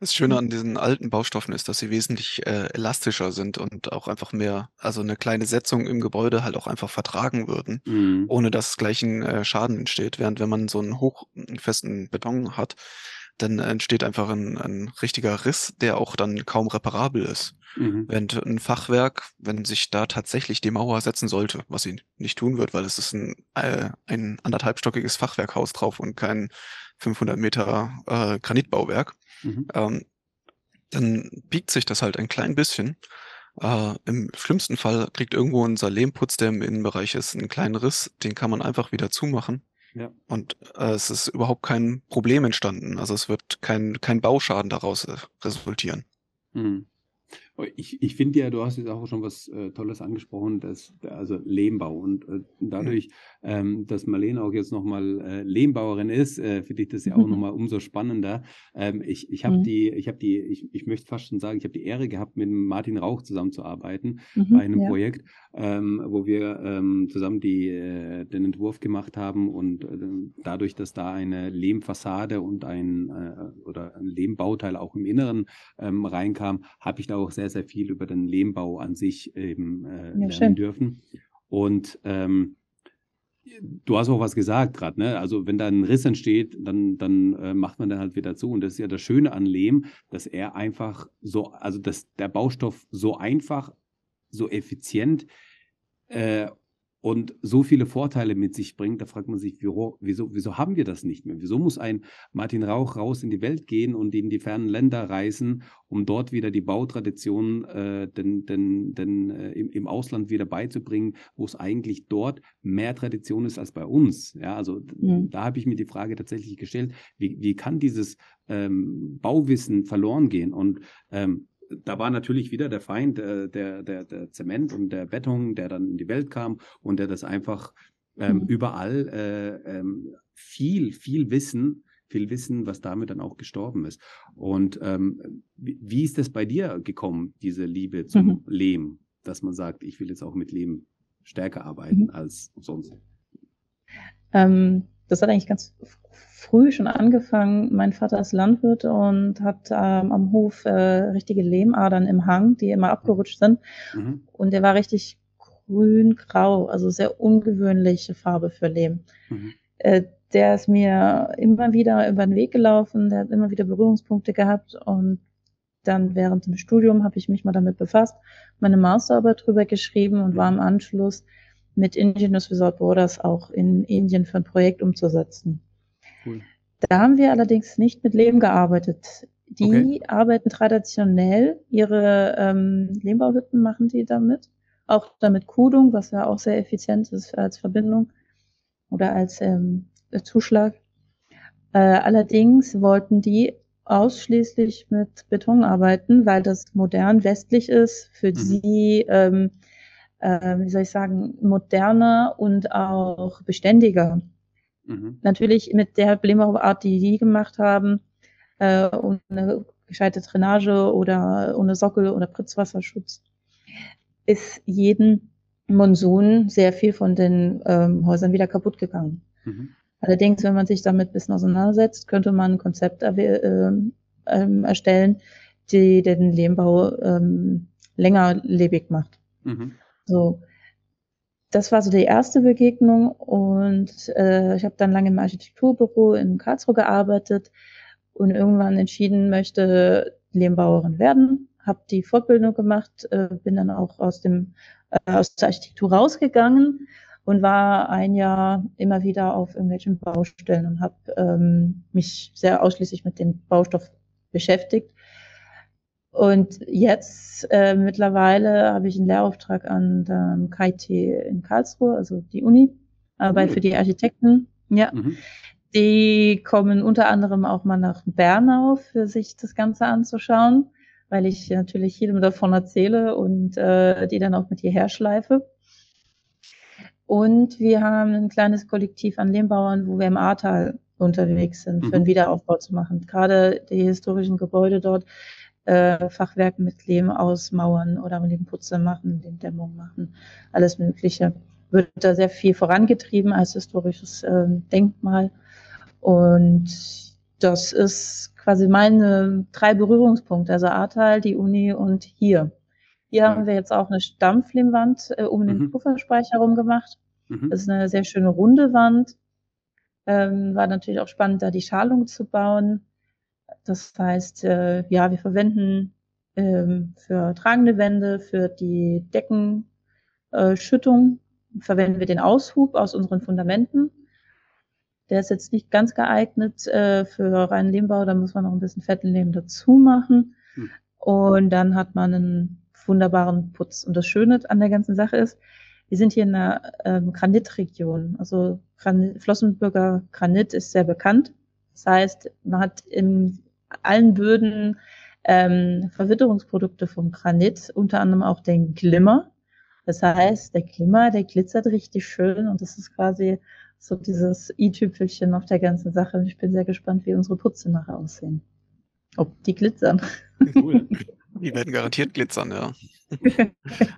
Das Schöne an diesen alten Baustoffen ist, dass sie wesentlich äh, elastischer sind und auch einfach mehr, also eine kleine Setzung im Gebäude halt auch einfach vertragen würden, mhm. ohne dass gleich ein äh, Schaden entsteht. Während wenn man so einen hochfesten Beton hat, dann entsteht einfach ein, ein richtiger Riss, der auch dann kaum reparabel ist. Mhm. Während ein Fachwerk, wenn sich da tatsächlich die Mauer setzen sollte, was sie nicht tun wird, weil es ist ein, äh, ein anderthalbstockiges Fachwerkhaus drauf und kein 500 Meter äh, Granitbauwerk, mhm. ähm, dann biegt sich das halt ein klein bisschen. Äh, Im schlimmsten Fall kriegt irgendwo ein Salemputz, der im Innenbereich ist, einen kleinen Riss, den kann man einfach wieder zumachen. Ja. Und äh, es ist überhaupt kein Problem entstanden. Also es wird kein, kein Bauschaden daraus äh, resultieren. Mhm. Ich, ich finde ja, du hast jetzt auch schon was äh, Tolles angesprochen, dass, also Lehmbau. Und äh, dadurch, ähm, dass Marlene auch jetzt nochmal äh, Lehmbauerin ist, äh, finde ich das ja auch nochmal umso spannender. Ähm, ich ich habe mhm. die, ich habe die, ich, ich möchte fast schon sagen, ich habe die Ehre gehabt, mit Martin Rauch zusammenzuarbeiten mhm, bei einem ja. Projekt, ähm, wo wir ähm, zusammen die, äh, den Entwurf gemacht haben und äh, dadurch, dass da eine Lehmfassade und ein oder ein Lehmbauteil auch im Inneren ähm, reinkam, habe ich da auch sehr, sehr viel über den Lehmbau an sich eben äh, ja, lernen schön. dürfen. Und ähm, du hast auch was gesagt gerade, ne? Also wenn da ein Riss entsteht, dann, dann äh, macht man dann halt wieder zu. Und das ist ja das Schöne an Lehm, dass er einfach so, also dass der Baustoff so einfach, so effizient äh, und so viele Vorteile mit sich bringt, da fragt man sich, wieso, wieso, haben wir das nicht mehr? Wieso muss ein Martin Rauch raus in die Welt gehen und in die fernen Länder reisen, um dort wieder die Bautradition äh, den, den, den, äh, im, im Ausland wieder beizubringen, wo es eigentlich dort mehr Tradition ist als bei uns? Ja, also mhm. da habe ich mir die Frage tatsächlich gestellt, wie, wie kann dieses ähm, Bauwissen verloren gehen? Und ähm, da war natürlich wieder der Feind, äh, der, der, der Zement und der Beton, der dann in die Welt kam und der das einfach ähm, mhm. überall äh, ähm, viel, viel Wissen, viel Wissen, was damit dann auch gestorben ist. Und ähm, wie, ist das bei dir gekommen, diese Liebe zum mhm. Lehm, dass man sagt, ich will jetzt auch mit Lehm stärker arbeiten mhm. als sonst? Ähm, das hat eigentlich ganz früh schon angefangen. Mein Vater ist Landwirt und hat ähm, am Hof äh, richtige Lehmadern im Hang, die immer abgerutscht sind. Mhm. Und der war richtig grün-grau, also sehr ungewöhnliche Farbe für Lehm. Mhm. Äh, der ist mir immer wieder über den Weg gelaufen, der hat immer wieder Berührungspunkte gehabt und dann während dem Studium habe ich mich mal damit befasst, meine Masterarbeit drüber geschrieben und war im Anschluss mit Indigenous Without Borders auch in Indien für ein Projekt umzusetzen. Cool. Da haben wir allerdings nicht mit Lehm gearbeitet. Die okay. arbeiten traditionell, ihre ähm, Lehmbauhütten machen die damit, auch damit Kudung, was ja auch sehr effizient ist als Verbindung oder als ähm, Zuschlag. Äh, allerdings wollten die ausschließlich mit Beton arbeiten, weil das modern westlich ist, für mhm. sie, ähm, äh, wie soll ich sagen, moderner und auch beständiger. Mhm. Natürlich mit der Blimmerart, die die gemacht haben, äh, ohne gescheite Drainage oder ohne Sockel oder Pritzwasserschutz, ist jeden Monsun sehr viel von den ähm, Häusern wieder kaputt gegangen. Mhm. Allerdings, wenn man sich damit ein bisschen auseinandersetzt, könnte man ein Konzept äh, ähm, erstellen, die den Lehmbau ähm, länger lebig macht. Mhm. So, das war so die erste Begegnung und äh, ich habe dann lange im Architekturbüro in Karlsruhe gearbeitet und irgendwann entschieden möchte Lehmbauerin werden, habe die Fortbildung gemacht, äh, bin dann auch aus dem äh, aus der Architektur rausgegangen und war ein Jahr immer wieder auf irgendwelchen Baustellen und habe ähm, mich sehr ausschließlich mit dem Baustoff beschäftigt. Und jetzt äh, mittlerweile habe ich einen Lehrauftrag an der KIT in Karlsruhe, also die Uni, Arbeit für die Architekten. Ja. Mhm. Die kommen unter anderem auch mal nach Bernau, für sich das Ganze anzuschauen, weil ich natürlich jedem davon erzähle und äh, die dann auch mit hierher schleife. Und wir haben ein kleines Kollektiv an Lehmbauern, wo wir im Ahrtal unterwegs sind, für einen mhm. Wiederaufbau zu machen. Gerade die historischen Gebäude dort, äh, Fachwerke mit Lehm ausmauern oder Lehmputze machen, Lehmdämmung machen, alles Mögliche. Wird da sehr viel vorangetrieben als historisches äh, Denkmal. Und das ist quasi meine drei Berührungspunkte, also Ahrtal, die Uni und hier. Hier ja. haben wir jetzt auch eine Stampflehmwand äh, um mhm. den Pufferspeicher herum gemacht. Mhm. Das ist eine sehr schöne runde Wand. Ähm, war natürlich auch spannend, da die Schalung zu bauen. Das heißt, äh, ja, wir verwenden ähm, für tragende Wände, für die Deckenschüttung, äh, verwenden wir den Aushub aus unseren Fundamenten. Der ist jetzt nicht ganz geeignet äh, für reinen Lehmbau, da muss man noch ein bisschen fetten Lehm dazu machen. Hm. Und dann hat man einen wunderbaren Putz. Und das Schöne an der ganzen Sache ist, wir sind hier in einer ähm, Granitregion. Also Granit, Flossenbürger Granit ist sehr bekannt. Das heißt, man hat in allen Böden ähm, Verwitterungsprodukte vom Granit, unter anderem auch den Glimmer. Das heißt, der Glimmer, der glitzert richtig schön und das ist quasi so dieses i-Tüpfelchen auf der ganzen Sache. Und ich bin sehr gespannt, wie unsere Putze nachher aussehen. Ob die glitzern. Cool. Die werden garantiert glitzern, ja.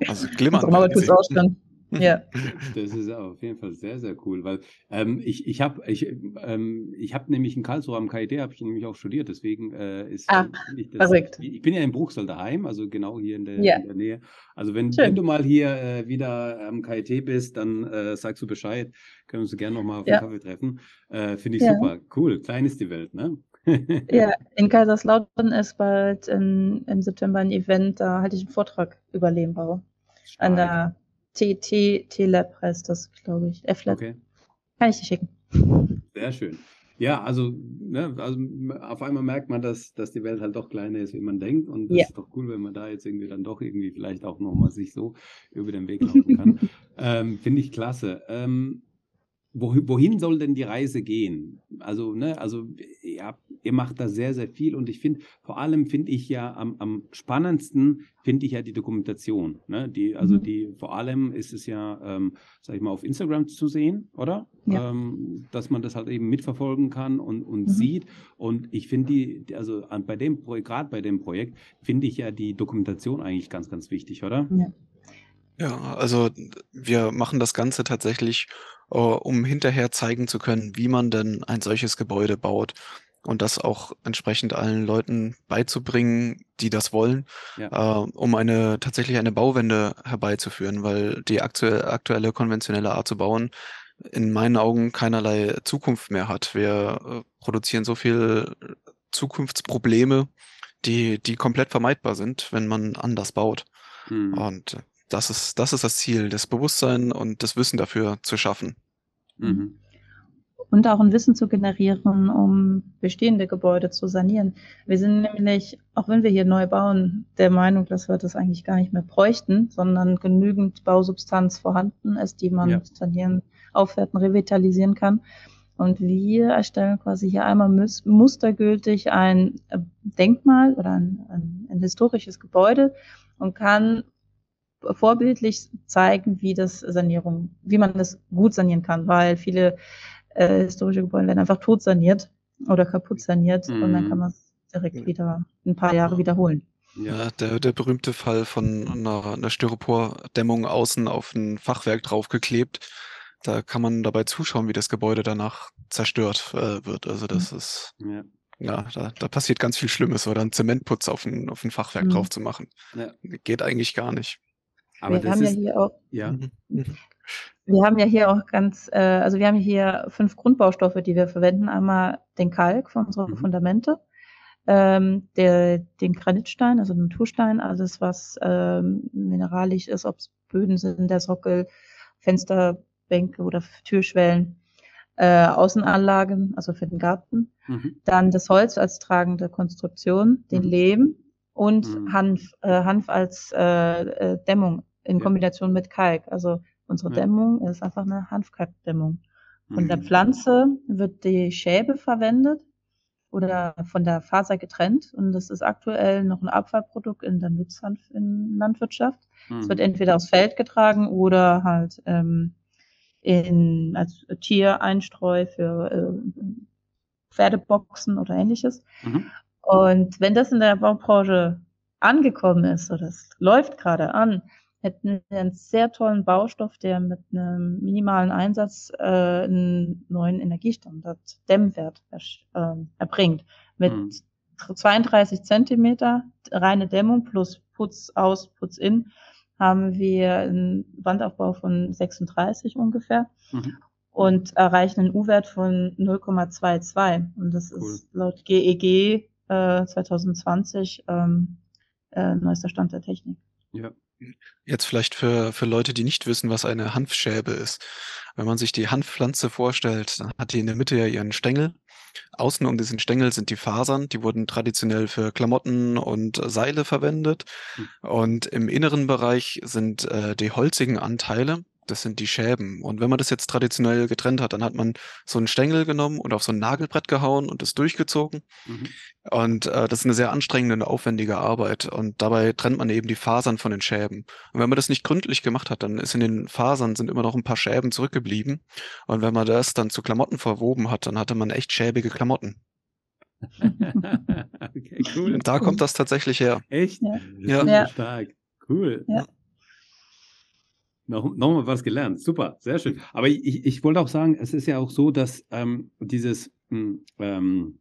Also glimmern. Unsere Mama tut's auch schon. Ja. Das ist auf jeden Fall sehr, sehr cool, weil ähm, ich, ich habe ich, ähm, ich hab nämlich in Karlsruhe am KIT, habe ich nämlich auch studiert, deswegen äh, ist ah, ich, das, ich bin ja in Bruchsal daheim, also genau hier in der, ja. in der Nähe. Also wenn, wenn du mal hier äh, wieder am KIT bist, dann äh, sagst du Bescheid, können wir uns gerne nochmal auf ja. den Kaffee treffen. Äh, Finde ich ja. super, cool, klein ist die Welt, ne? ja, in Kaiserslautern ist bald in, im September ein Event, da halte ich einen Vortrag über Lehmbau. Stark. An der T-Lab heißt das, glaube ich. F-Lab. Okay. Kann ich dir schicken. Sehr schön. Ja, also, ne, also auf einmal merkt man, dass, dass die Welt halt doch kleiner ist, wie man denkt. Und das ja. ist doch cool, wenn man da jetzt irgendwie dann doch irgendwie vielleicht auch nochmal sich so über den Weg laufen kann. ähm, Finde ich klasse. Ähm, wohin soll denn die Reise gehen? Also, ne, also ja, ihr macht da sehr, sehr viel und ich finde, vor allem finde ich ja am, am spannendsten, finde ich ja die Dokumentation. Ne? Die, also mhm. die, vor allem ist es ja, ähm, sag ich mal, auf Instagram zu sehen, oder? Ja. Ähm, dass man das halt eben mitverfolgen kann und, und mhm. sieht. Und ich finde die, also bei dem gerade bei dem Projekt, finde ich ja die Dokumentation eigentlich ganz, ganz wichtig, oder? Ja. Ja, also wir machen das Ganze tatsächlich äh, um hinterher zeigen zu können, wie man denn ein solches Gebäude baut und das auch entsprechend allen Leuten beizubringen, die das wollen, ja. äh, um eine tatsächlich eine Bauwende herbeizuführen, weil die aktuell, aktuelle konventionelle Art zu bauen in meinen Augen keinerlei Zukunft mehr hat. Wir äh, produzieren so viel Zukunftsprobleme, die, die komplett vermeidbar sind, wenn man anders baut. Mhm. Und das ist, das ist das Ziel, das Bewusstsein und das Wissen dafür zu schaffen. Mhm und auch ein Wissen zu generieren, um bestehende Gebäude zu sanieren. Wir sind nämlich, auch wenn wir hier neu bauen, der Meinung, dass wir das eigentlich gar nicht mehr bräuchten, sondern genügend Bausubstanz vorhanden ist, die man ja. sanieren, aufwerten, revitalisieren kann. Und wir erstellen quasi hier einmal mustergültig ein Denkmal oder ein, ein, ein historisches Gebäude und kann vorbildlich zeigen, wie das Sanierung, wie man das gut sanieren kann, weil viele äh, historische Gebäude werden einfach tot saniert oder kaputt saniert mhm. und dann kann man es direkt wieder ein paar Jahre wiederholen. Ja, der, der berühmte Fall von einer, einer Styropor-Dämmung außen auf ein Fachwerk draufgeklebt. Da kann man dabei zuschauen, wie das Gebäude danach zerstört äh, wird. Also das mhm. ist, ja, ja da, da, passiert ganz viel Schlimmes, oder einen Zementputz auf ein, auf ein Fachwerk mhm. drauf zu machen. Ja. Geht eigentlich gar nicht. Aber wir haben ist, ja hier auch, ja. Mhm. Mhm. Wir haben ja hier auch ganz, äh, also wir haben hier fünf Grundbaustoffe, die wir verwenden. Einmal den Kalk für unsere mhm. Fundamente, ähm, der, den Granitstein, also den Naturstein, alles was ähm, mineralisch ist, ob es Böden sind, der Sockel, Fensterbänke oder Türschwellen, äh, Außenanlagen, also für den Garten. Mhm. Dann das Holz als tragende Konstruktion, den mhm. Lehm und mhm. Hanf, äh, Hanf als äh, äh, Dämmung in Kombination mit Kalk. Also Unsere ja. Dämmung ist einfach eine Hanfkalkdämmung. Von mhm. der Pflanze wird die Schäbe verwendet oder von der Faser getrennt und das ist aktuell noch ein Abfallprodukt in der Nutzhanf in Landwirtschaft. Mhm. Es wird entweder aufs Feld getragen oder halt ähm, in, als Tiereinstreu für äh, Pferdeboxen oder ähnliches. Mhm. Und wenn das in der Baubranche angekommen ist, oder es läuft gerade an, hätten wir einen sehr tollen Baustoff, der mit einem minimalen Einsatz äh, einen neuen Energiestandard, Dämmwert äh, erbringt. Mit mhm. 32 Zentimeter reine Dämmung plus Putz aus, Putz in haben wir einen Wandaufbau von 36 ungefähr mhm. und erreichen einen U-Wert von 0,22. Und das cool. ist laut GEG äh, 2020 ähm, äh, neuester Stand der Technik. Ja. Jetzt vielleicht für, für Leute, die nicht wissen, was eine Hanfschäbe ist. Wenn man sich die Hanfpflanze vorstellt, dann hat die in der Mitte ja ihren Stängel. Außen um diesen Stängel sind die Fasern, die wurden traditionell für Klamotten und Seile verwendet. Hm. Und im inneren Bereich sind äh, die holzigen Anteile, das sind die Schäben. Und wenn man das jetzt traditionell getrennt hat, dann hat man so einen Stängel genommen und auf so ein Nagelbrett gehauen und es durchgezogen. Mhm. Und äh, das ist eine sehr anstrengende und aufwendige Arbeit. Und dabei trennt man eben die Fasern von den Schäben. Und wenn man das nicht gründlich gemacht hat, dann ist in den Fasern sind immer noch ein paar Schäben zurückgeblieben. Und wenn man das dann zu Klamotten verwoben hat, dann hatte man echt schäbige Klamotten. okay, cool. Und da kommt das tatsächlich her. Echt? Ja. ja. Stark. Cool. Ja. Noch, noch was gelernt. Super, sehr schön. Aber ich, ich wollte auch sagen, es ist ja auch so, dass ähm, dieses hm, ähm,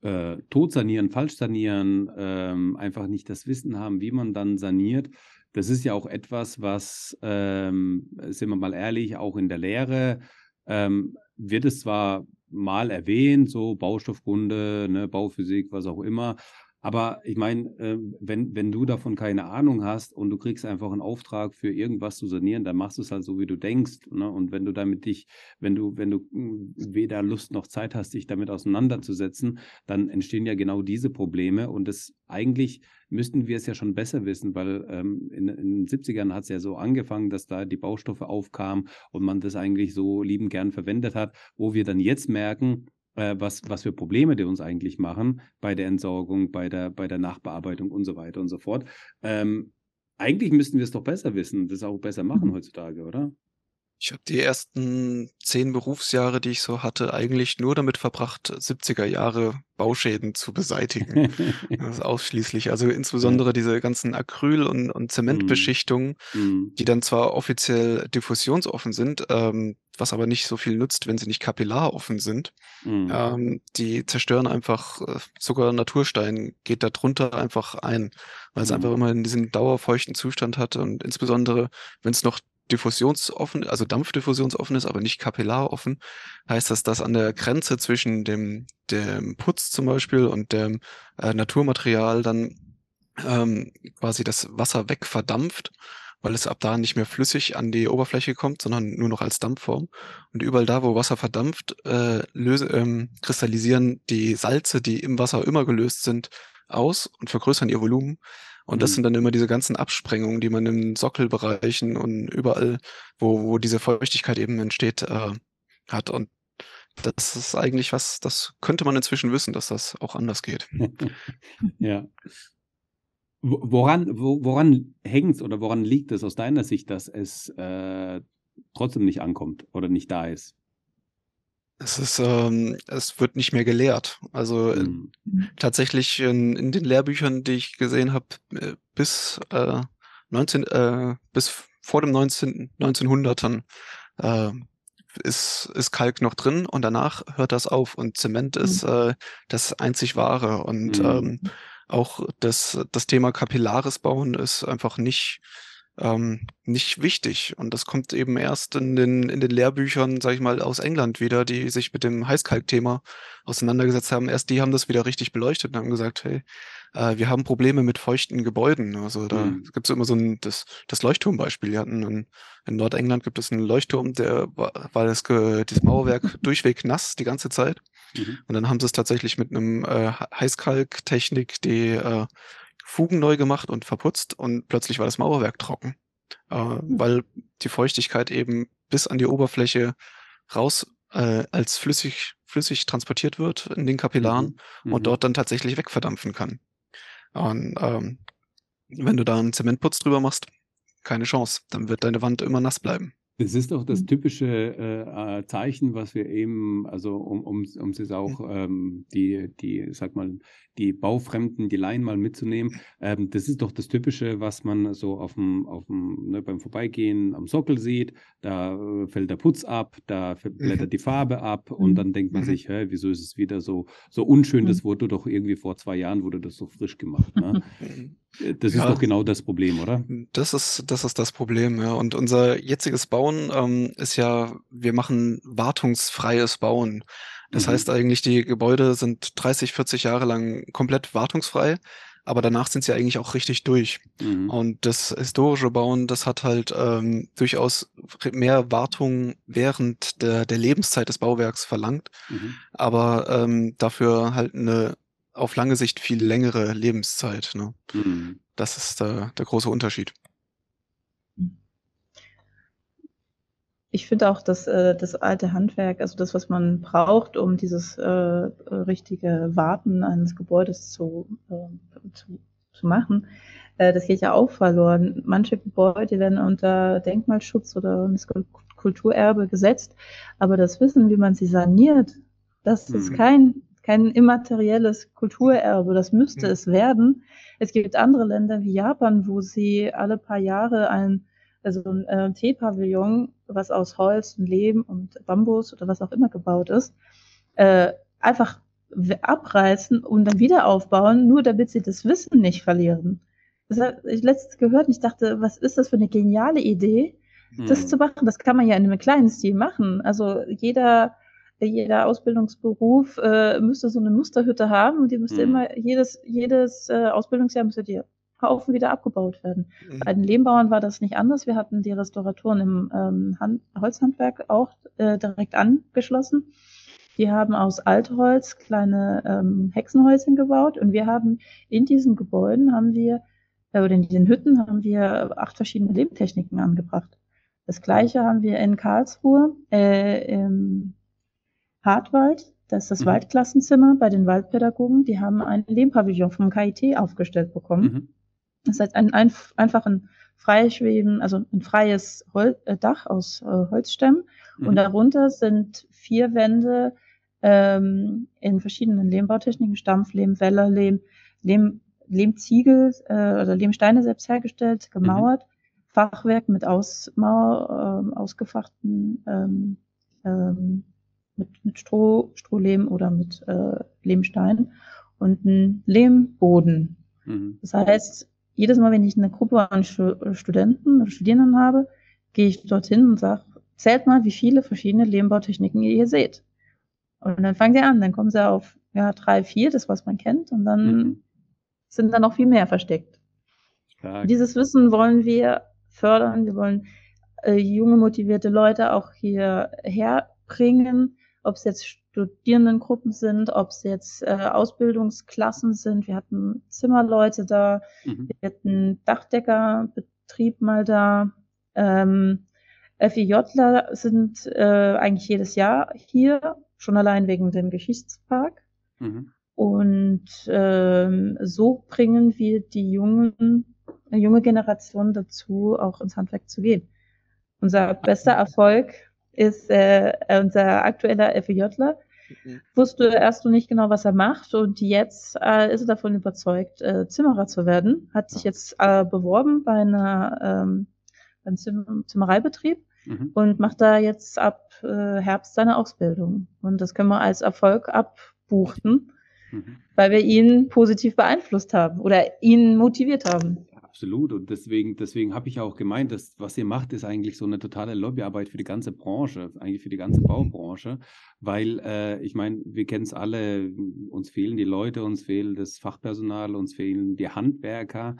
äh, tot sanieren, ähm, einfach nicht das Wissen haben, wie man dann saniert. Das ist ja auch etwas, was, ähm, sind wir mal ehrlich, auch in der Lehre ähm, wird es zwar mal erwähnt, so Baustoffkunde, ne, Bauphysik, was auch immer, aber ich meine, äh, wenn, wenn du davon keine Ahnung hast und du kriegst einfach einen Auftrag für irgendwas zu sanieren, dann machst du es halt so, wie du denkst. Ne? Und wenn du damit dich, wenn du, wenn du hm, weder Lust noch Zeit hast, dich damit auseinanderzusetzen, dann entstehen ja genau diese Probleme. Und das eigentlich müssten wir es ja schon besser wissen, weil ähm, in, in, den 70ern hat es ja so angefangen, dass da die Baustoffe aufkamen und man das eigentlich so liebend gern verwendet hat, wo wir dann jetzt merken, äh, was, was für Probleme die uns eigentlich machen bei der Entsorgung, bei der, bei der Nachbearbeitung und so weiter und so fort. Ähm, eigentlich müssten wir es doch besser wissen, das auch besser machen mhm. heutzutage, oder? Ich habe die ersten zehn Berufsjahre, die ich so hatte, eigentlich nur damit verbracht, 70er Jahre Bauschäden zu beseitigen. das ist ausschließlich. Also insbesondere diese ganzen Acryl- und, und Zementbeschichtungen, mm. die dann zwar offiziell diffusionsoffen sind, ähm, was aber nicht so viel nutzt, wenn sie nicht kapillaroffen sind. Mm. Ähm, die zerstören einfach, äh, sogar Naturstein geht da drunter einfach ein, weil es mm. einfach immer in diesem dauerfeuchten Zustand hat und insbesondere, wenn es noch diffusionsoffen, also dampfdiffusionsoffen ist, aber nicht kapillaroffen, heißt das, dass an der Grenze zwischen dem, dem Putz zum Beispiel und dem äh, Naturmaterial dann ähm, quasi das Wasser wegverdampft, weil es ab da nicht mehr flüssig an die Oberfläche kommt, sondern nur noch als Dampfform. Und überall da, wo Wasser verdampft, äh, löse, ähm, kristallisieren die Salze, die im Wasser immer gelöst sind, aus und vergrößern ihr Volumen. Und das mhm. sind dann immer diese ganzen Absprengungen, die man in Sockelbereichen und überall, wo, wo diese Feuchtigkeit eben entsteht, äh, hat. Und das ist eigentlich was, das könnte man inzwischen wissen, dass das auch anders geht. ja. Woran, wo, woran hängt es oder woran liegt es aus deiner Sicht, dass es äh, trotzdem nicht ankommt oder nicht da ist? Es ist, ähm, es wird nicht mehr gelehrt. Also mhm. tatsächlich in, in den Lehrbüchern, die ich gesehen habe, äh, bis äh, 19, äh, bis vor dem 19, 1900ern äh, ist, ist Kalk noch drin und danach hört das auf und Zement mhm. ist äh, das einzig wahre und mhm. ähm, auch das, das Thema kapillares Bauen ist einfach nicht, ähm, nicht wichtig. Und das kommt eben erst in den, in den Lehrbüchern, sag ich mal, aus England wieder, die sich mit dem Heißkalk-Thema auseinandergesetzt haben. Erst die haben das wieder richtig beleuchtet und haben gesagt, hey, äh, wir haben Probleme mit feuchten Gebäuden. Also da mhm. gibt es immer so ein, das, das Leuchtturmbeispiel. Wir hatten in, in Nordengland gibt es einen Leuchtturm, der war, war das, dieses Mauerwerk durchweg nass die ganze Zeit. Mhm. Und dann haben sie es tatsächlich mit einem äh, Heißkalk-Technik die äh, Fugen neu gemacht und verputzt und plötzlich war das Mauerwerk trocken, äh, mhm. weil die Feuchtigkeit eben bis an die Oberfläche raus äh, als flüssig, flüssig transportiert wird in den Kapillaren mhm. und mhm. dort dann tatsächlich wegverdampfen kann. Und ähm, wenn du da einen Zementputz drüber machst, keine Chance, dann wird deine Wand immer nass bleiben. Das ist doch das mhm. typische äh, äh, Zeichen, was wir eben, also um, um, um es auch mhm. ähm, die, die, sag mal, die Baufremden, die Laien mal mitzunehmen. Ähm, das ist doch das Typische, was man so auf dem, auf dem, ne, beim Vorbeigehen am Sockel sieht. Da äh, fällt der Putz ab, da blättert mhm. die Farbe ab und dann denkt man sich, hä, wieso ist es wieder so, so unschön? Das wurde doch irgendwie vor zwei Jahren wurde das so frisch gemacht. Ne? Das ist ja, doch genau das Problem, oder? Das ist, das ist das Problem, ja. Und unser jetziges Bauen ähm, ist ja, wir machen wartungsfreies Bauen. Das mhm. heißt eigentlich, die Gebäude sind 30, 40 Jahre lang komplett wartungsfrei, aber danach sind sie eigentlich auch richtig durch. Mhm. Und das historische Bauen, das hat halt ähm, durchaus mehr Wartung während der, der Lebenszeit des Bauwerks verlangt, mhm. aber ähm, dafür halt eine auf lange Sicht viel längere Lebenszeit. Ne? Mhm. Das ist der, der große Unterschied. Ich finde auch, dass äh, das alte Handwerk, also das, was man braucht, um dieses äh, richtige Warten eines Gebäudes zu, äh, zu, zu machen, äh, das geht ja auch verloren. Manche Gebäude werden unter Denkmalschutz oder Kulturerbe gesetzt, aber das Wissen, wie man sie saniert, das ist mhm. kein kein immaterielles Kulturerbe. Das müsste mhm. es werden. Es gibt andere Länder wie Japan, wo sie alle paar Jahre ein, also ein äh, Teepavillon, was aus Holz und Lehm und Bambus oder was auch immer gebaut ist, äh, einfach abreißen und dann wieder aufbauen, nur damit sie das Wissen nicht verlieren. Das habe ich letztens gehört und ich dachte, was ist das für eine geniale Idee, das hm. zu machen? Das kann man ja in einem kleinen Stil machen. Also jeder jeder Ausbildungsberuf äh, müsste so eine Musterhütte haben und die müsste mhm. immer, jedes, jedes äh, Ausbildungsjahr müsste die Haufen wieder abgebaut werden. Mhm. Bei den Lehmbauern war das nicht anders. Wir hatten die Restauratoren im ähm, Hand Holzhandwerk auch äh, direkt angeschlossen. Die haben aus Altholz kleine ähm, Hexenhäuschen gebaut und wir haben in diesen Gebäuden haben wir, äh, oder in diesen Hütten haben wir acht verschiedene Lehmtechniken angebracht. Das gleiche haben wir in Karlsruhe äh, im Hartwald, das ist das mhm. Waldklassenzimmer bei den Waldpädagogen, die haben ein Lehmpavillon vom KIT aufgestellt bekommen. Mhm. Das heißt, ein, ein, einfach ein freischweben, also ein freies Hol äh, Dach aus äh, Holzstämmen mhm. und darunter sind vier Wände ähm, in verschiedenen Lehmbautechniken, Stampflehm, Wellerlehm, Lehm, Lehmziegel äh, oder Lehmsteine selbst hergestellt, gemauert, mhm. Fachwerk mit Ausmauer, äh, ausgefachten ähm, ähm, mit, mit Stroh, Strohlehm oder mit äh, Lehmstein und ein Lehmboden. Mhm. Das heißt, jedes Mal, wenn ich eine Gruppe an Studenten oder Studierenden habe, gehe ich dorthin und sage, zählt mal, wie viele verschiedene Lehmbautechniken ihr hier seht. Und dann fangen sie an, dann kommen sie auf ja, drei, vier, das was man kennt, und dann mhm. sind da noch viel mehr versteckt. Dieses Wissen wollen wir fördern. Wir wollen äh, junge, motivierte Leute auch hier herbringen, ob es jetzt Studierendengruppen sind, ob es jetzt äh, Ausbildungsklassen sind. Wir hatten Zimmerleute da, mhm. wir hatten Dachdeckerbetrieb mal da. Ähm, FIJler sind äh, eigentlich jedes Jahr hier, schon allein wegen dem Geschichtspark. Mhm. Und ähm, so bringen wir die jungen, junge Generation dazu, auch ins Handwerk zu gehen. Unser bester Erfolg ist äh, unser aktueller FEJler. Mhm. Wusste erst noch nicht genau, was er macht und jetzt äh, ist er davon überzeugt, äh, Zimmerer zu werden. Hat sich jetzt äh, beworben bei einer ähm, beim Zim Zimmereibetrieb mhm. und macht da jetzt ab äh, Herbst seine Ausbildung. Und das können wir als Erfolg abbuchen, mhm. weil wir ihn positiv beeinflusst haben oder ihn motiviert haben. Absolut. Und deswegen, deswegen habe ich auch gemeint, dass was ihr macht, ist eigentlich so eine totale Lobbyarbeit für die ganze Branche, eigentlich für die ganze Baubranche. Weil äh, ich meine, wir kennen es alle, uns fehlen die Leute, uns fehlt das Fachpersonal, uns fehlen die Handwerker.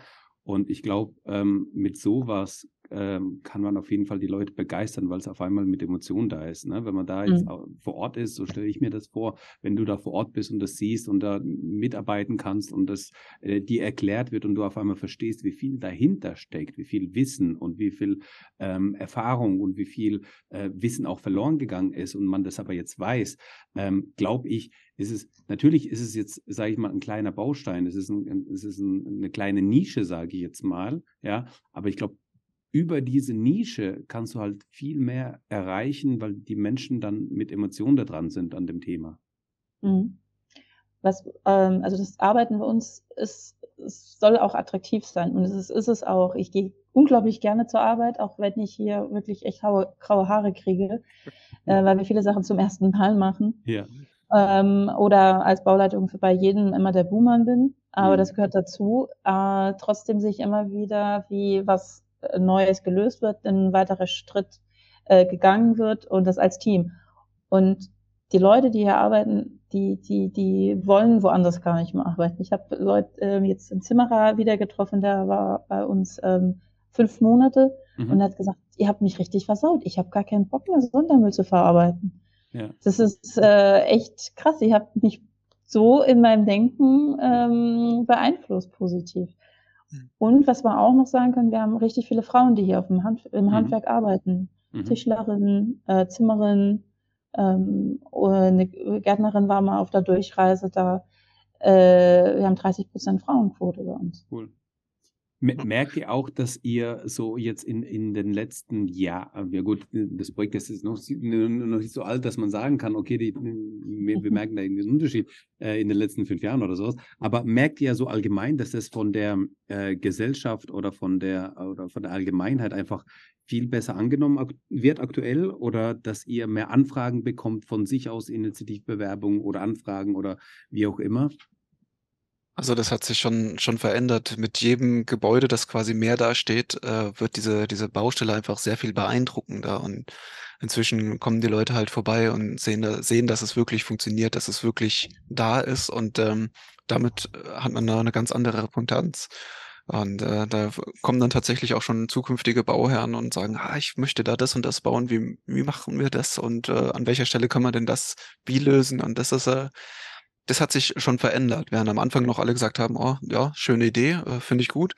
Und ich glaube, ähm, mit sowas ähm, kann man auf jeden Fall die Leute begeistern, weil es auf einmal mit Emotionen da ist. Ne? Wenn man da jetzt mhm. vor Ort ist, so stelle ich mir das vor, wenn du da vor Ort bist und das siehst und da mitarbeiten kannst und das äh, dir erklärt wird und du auf einmal verstehst, wie viel dahinter steckt, wie viel Wissen und wie viel ähm, Erfahrung und wie viel äh, Wissen auch verloren gegangen ist und man das aber jetzt weiß, ähm, glaube ich, ist es, natürlich ist es jetzt, sage ich mal, ein kleiner Baustein, es ist, ein, es ist ein, eine kleine Nische, sage ich jetzt mal, ja, aber ich glaube, über diese Nische kannst du halt viel mehr erreichen, weil die Menschen dann mit Emotionen da dran sind an dem Thema. Mhm. Was, ähm, also das Arbeiten bei uns ist, es soll auch attraktiv sein und es ist, ist es auch. Ich gehe unglaublich gerne zur Arbeit, auch wenn ich hier wirklich echt graue, graue Haare kriege, äh, weil wir viele Sachen zum ersten Mal machen. Ja. Ähm, oder als Bauleitung für bei jedem immer der Buhmann bin. Aber mhm. das gehört dazu. Äh, trotzdem sehe ich immer wieder, wie was Neues gelöst wird, ein weiterer Schritt äh, gegangen wird und das als Team. Und die Leute, die hier arbeiten, die, die, die wollen woanders gar nicht mehr arbeiten. Ich habe Leute äh, jetzt in Zimmerer wieder getroffen, der war bei uns ähm, fünf Monate mhm. und hat gesagt, ihr habt mich richtig versaut. Ich habe gar keinen Bock mehr, Sondermüll zu verarbeiten. Ja. Das ist äh, echt krass. Ich habe mich so in meinem Denken ähm, beeinflusst positiv. Mhm. Und was wir auch noch sagen können, wir haben richtig viele Frauen, die hier auf dem Hand, im mhm. Handwerk arbeiten. Mhm. Tischlerin, äh, Zimmerin, ähm, eine Gärtnerin war mal auf der Durchreise da. Äh, wir haben 30 Prozent Frauenquote bei uns. Cool. Merkt ihr auch, dass ihr so jetzt in, in den letzten Jahren, ja gut, das Projekt ist noch, noch nicht so alt, dass man sagen kann, okay, die, wir, wir merken da irgendwie einen Unterschied äh, in den letzten fünf Jahren oder sowas. Aber merkt ihr so allgemein, dass das von der äh, Gesellschaft oder von der oder von der Allgemeinheit einfach viel besser angenommen wird aktuell oder dass ihr mehr Anfragen bekommt von sich aus Initiativbewerbungen oder Anfragen oder wie auch immer? Also das hat sich schon, schon verändert. Mit jedem Gebäude, das quasi mehr dasteht, äh, wird diese, diese Baustelle einfach sehr viel beeindruckender. Und inzwischen kommen die Leute halt vorbei und sehen, sehen, dass es wirklich funktioniert, dass es wirklich da ist. Und ähm, damit äh, hat man da eine ganz andere Reputanz. Und äh, da kommen dann tatsächlich auch schon zukünftige Bauherren und sagen, ah, ich möchte da das und das bauen, wie, wie machen wir das und äh, an welcher Stelle kann man denn das wie lösen? Und das ist äh, das hat sich schon verändert. Während am Anfang noch alle gesagt haben, oh ja, schöne Idee, äh, finde ich gut.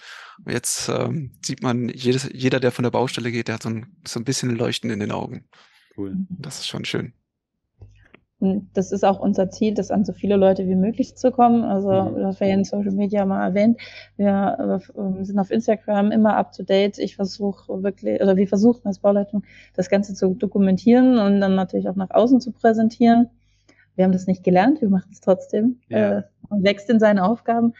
Jetzt ähm, sieht man, jedes, jeder, der von der Baustelle geht, der hat so ein, so ein bisschen Leuchten in den Augen. Cool. Das ist schon schön. Das ist auch unser Ziel, das an so viele Leute wie möglich zu kommen. Also, mhm. das wir ja in Social Media mal erwähnt. Wir äh, sind auf Instagram immer up to date. Ich versuche wirklich, oder wir versuchen als Bauleitung das Ganze zu dokumentieren und dann natürlich auch nach außen zu präsentieren. Wir haben das nicht gelernt, wir machen es trotzdem. Ja. Äh, man wächst in seinen Aufgaben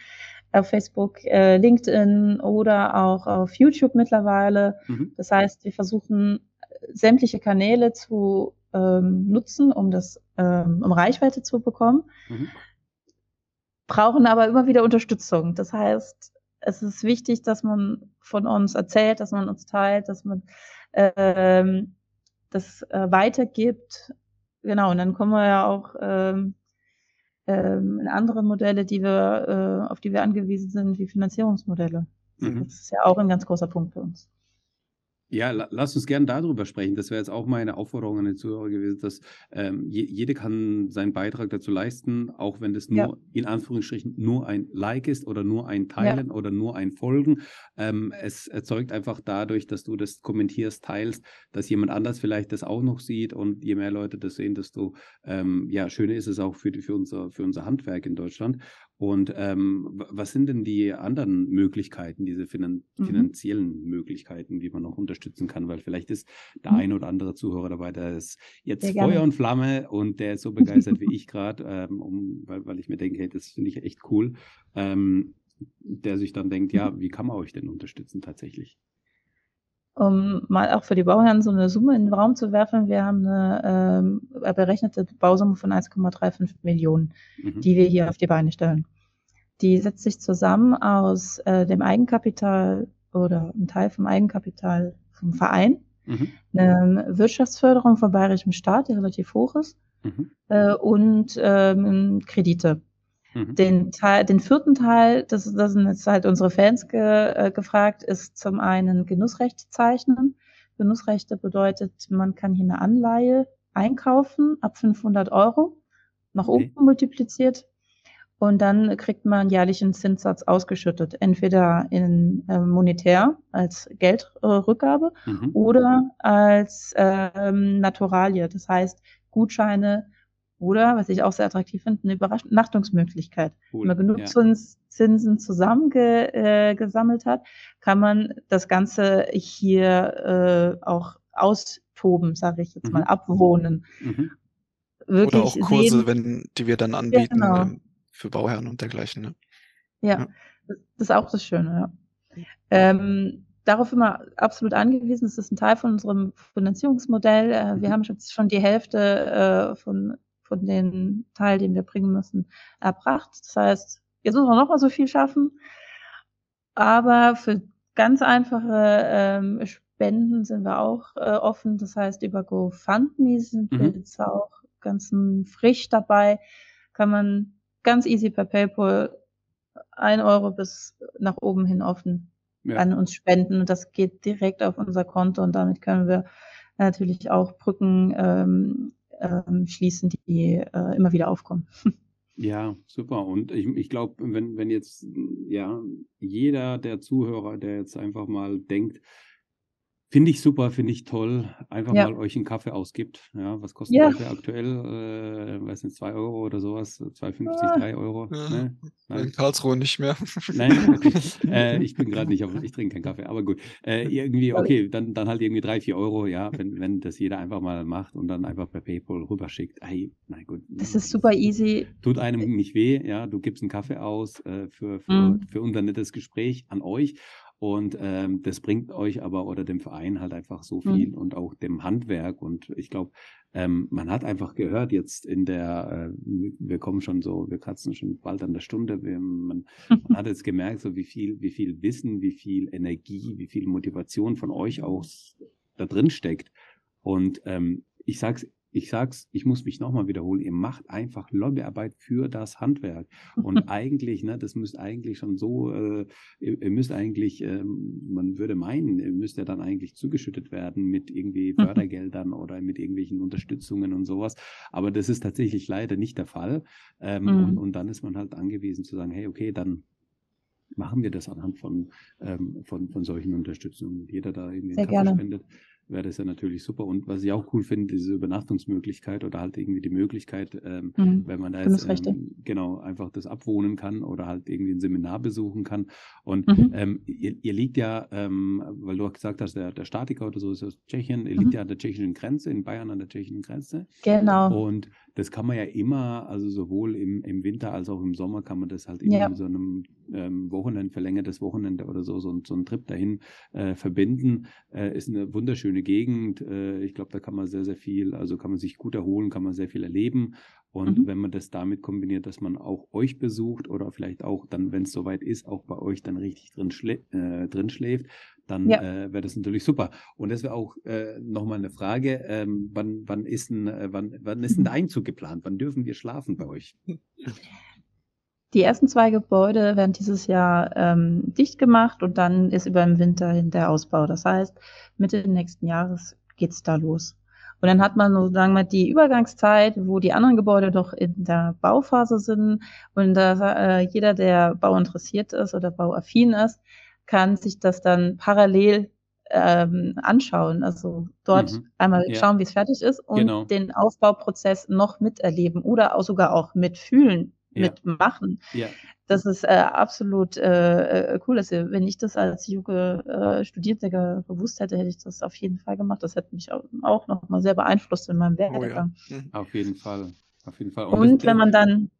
auf Facebook, äh, LinkedIn oder auch auf YouTube mittlerweile. Mhm. Das heißt, wir versuchen sämtliche Kanäle zu ähm, nutzen, um das, ähm, um Reichweite zu bekommen. Mhm. Brauchen aber immer wieder Unterstützung. Das heißt, es ist wichtig, dass man von uns erzählt, dass man uns teilt, dass man ähm, das äh, weitergibt, genau, und dann kommen wir ja auch ähm, ähm, andere Modelle, die wir, äh, auf die wir angewiesen sind, wie Finanzierungsmodelle. Mhm. Das ist ja auch ein ganz großer Punkt für uns. Ja, la lass uns gerne darüber sprechen. Das wäre jetzt auch meine Aufforderung an die Zuhörer gewesen, dass ähm, je, jede kann seinen Beitrag dazu leisten, auch wenn das nur ja. in Anführungsstrichen nur ein Like ist oder nur ein Teilen ja. oder nur ein Folgen. Ähm, es erzeugt einfach dadurch, dass du das kommentierst, teilst, dass jemand anders vielleicht das auch noch sieht und je mehr Leute das sehen, desto ähm, ja schöner ist es auch für, die, für, unser, für unser Handwerk in Deutschland. Und ähm, was sind denn die anderen Möglichkeiten, diese finan mhm. finanziellen Möglichkeiten, wie man noch unterstützen kann? Weil vielleicht ist der mhm. ein oder andere Zuhörer dabei, der ist jetzt Sehr Feuer gerne. und Flamme und der ist so begeistert wie ich gerade, ähm, um, weil, weil ich mir denke, hey, das finde ich echt cool. Ähm, der sich dann denkt, ja, wie kann man euch denn unterstützen tatsächlich? Um mal auch für die Bauherren so eine Summe in den Raum zu werfen. Wir haben eine ähm, berechnete Bausumme von 1,35 Millionen, mhm. die wir hier auf die Beine stellen. Die setzt sich zusammen aus äh, dem Eigenkapital oder einem Teil vom Eigenkapital vom Verein, mhm. eine Wirtschaftsförderung vom bayerischen Staat, die relativ hoch ist, mhm. äh, und ähm, Kredite. Mhm. Den, Teil, den vierten Teil, das, das sind jetzt halt unsere Fans ge, äh, gefragt, ist zum einen Genussrechte zeichnen. Genussrechte bedeutet, man kann hier eine Anleihe einkaufen ab 500 Euro, nach okay. oben multipliziert. Und dann kriegt man jährlichen Zinssatz ausgeschüttet, entweder in äh, monetär als Geldrückgabe äh, mhm. oder als ähm, Naturalie, das heißt Gutscheine oder, was ich auch sehr attraktiv finde, eine Übernachtungsmöglichkeit. Cool. Wenn man genug ja. Zins, Zinsen zusammengesammelt äh, hat, kann man das Ganze hier äh, auch austoben, sage ich jetzt mhm. mal, abwohnen. Mhm. Wirklich Oder auch Kurse, sehen, wenn, die wir dann anbieten genau. ähm, für Bauherren und dergleichen. Ne? Ja, ja, das ist auch das Schöne. Ja. Ähm, darauf immer absolut angewiesen. Das ist ein Teil von unserem Finanzierungsmodell. Äh, wir mhm. haben schon die Hälfte äh, von von den Teil, den wir bringen müssen, erbracht. Das heißt, jetzt müssen wir noch mal so viel schaffen. Aber für ganz einfache ähm, Spenden sind wir auch äh, offen. Das heißt, über GoFundMe sind mhm. wir jetzt auch ganz frisch dabei. Kann man ganz easy per PayPal ein Euro bis nach oben hin offen ja. an uns spenden. Und das geht direkt auf unser Konto und damit können wir natürlich auch Brücken ähm, ähm, schließen, die äh, immer wieder aufkommen. Ja, super. Und ich, ich glaube, wenn, wenn jetzt ja jeder der Zuhörer, der jetzt einfach mal denkt, Finde ich super, finde ich toll. Einfach ja. mal euch einen Kaffee ausgibt. Ja, was kostet ja. Kaffee aktuell? Äh, weiß nicht, 2 Euro oder sowas? 2,50, ah. 3 Euro? Ja. Ne? In Karlsruhe nicht mehr. Nein, okay. äh, ich bin gerade nicht auf, ich trinke keinen Kaffee, aber gut. Äh, irgendwie, okay, dann, dann halt irgendwie 3, 4 Euro, ja, wenn, wenn das jeder einfach mal macht und dann einfach per PayPal rüberschickt. Hey, nein, gut. Das ist super easy. Tut einem nicht weh, ja, du gibst einen Kaffee aus äh, für, für, mm. für unser nettes Gespräch an euch und ähm, das bringt euch aber oder dem Verein halt einfach so viel mhm. und auch dem Handwerk. Und ich glaube, ähm, man hat einfach gehört jetzt in der, äh, wir kommen schon so, wir kratzen schon bald an der Stunde. Wir, man, man hat jetzt gemerkt, so wie viel, wie viel Wissen, wie viel Energie, wie viel Motivation von euch auch da drin steckt. Und ähm, ich sag's ich sag's, ich muss mich nochmal wiederholen, ihr macht einfach Lobbyarbeit für das Handwerk. Und eigentlich, ne, das müsst eigentlich schon so, äh, ihr, müsst eigentlich, ähm, man würde meinen, ihr müsst ja dann eigentlich zugeschüttet werden mit irgendwie Fördergeldern oder mit irgendwelchen Unterstützungen und sowas. Aber das ist tatsächlich leider nicht der Fall. Ähm, mhm. und, und dann ist man halt angewiesen zu sagen, hey, okay, dann machen wir das anhand von, ähm, von, von solchen Unterstützungen. Jeder da irgendwie Sehr gerne. spendet wäre das ja natürlich super. Und was ich auch cool finde, diese Übernachtungsmöglichkeit oder halt irgendwie die Möglichkeit, ähm, mhm. wenn man da jetzt ähm, genau einfach das abwohnen kann oder halt irgendwie ein Seminar besuchen kann. Und mhm. ähm, ihr, ihr, liegt ja, ähm, weil du auch gesagt hast, der, der Statiker oder so ist aus Tschechien, ihr mhm. liegt ja an der tschechischen Grenze, in Bayern an der tschechischen Grenze. Genau. Und das kann man ja immer, also sowohl im, im Winter als auch im Sommer kann man das halt immer ja. mit so einem ähm, Wochenende, verlängertes Wochenende oder so, so, so einen Trip dahin äh, verbinden. Äh, ist eine wunderschöne schöne Gegend. Äh, ich glaube, da kann man sehr, sehr viel, also kann man sich gut erholen, kann man sehr viel erleben. Und mhm. wenn man das damit kombiniert, dass man auch euch besucht oder vielleicht auch dann, wenn es soweit ist, auch bei euch dann richtig drin, schlä äh, drin schläft, dann ja. äh, wäre das natürlich super. Und das wäre auch äh, nochmal eine Frage, ähm, wann, wann, ist ein, äh, wann, wann ist ein. Einzug geplant? Wann dürfen wir schlafen bei euch? Die ersten zwei Gebäude werden dieses Jahr ähm, dicht gemacht und dann ist über den Winter der Ausbau. Das heißt, Mitte nächsten Jahres geht's da los. Und dann hat man sozusagen mal die Übergangszeit, wo die anderen Gebäude doch in der Bauphase sind. Und da, äh, jeder, der bauinteressiert ist oder bauaffin ist, kann sich das dann parallel ähm, anschauen. Also dort mhm. einmal ja. schauen, wie es fertig ist und genau. den Aufbauprozess noch miterleben oder auch sogar auch mitfühlen, ja. mitmachen. Ja. Das ist äh, absolut äh, äh cool. Dass wenn ich das als junge äh, Studierende gewusst hätte, hätte ich das auf jeden Fall gemacht. Das hätte mich auch, auch noch mal sehr beeinflusst in meinem Werdegang. Oh, ja. mhm. Auf jeden Fall. Auf jeden Fall. Und, und wenn man dann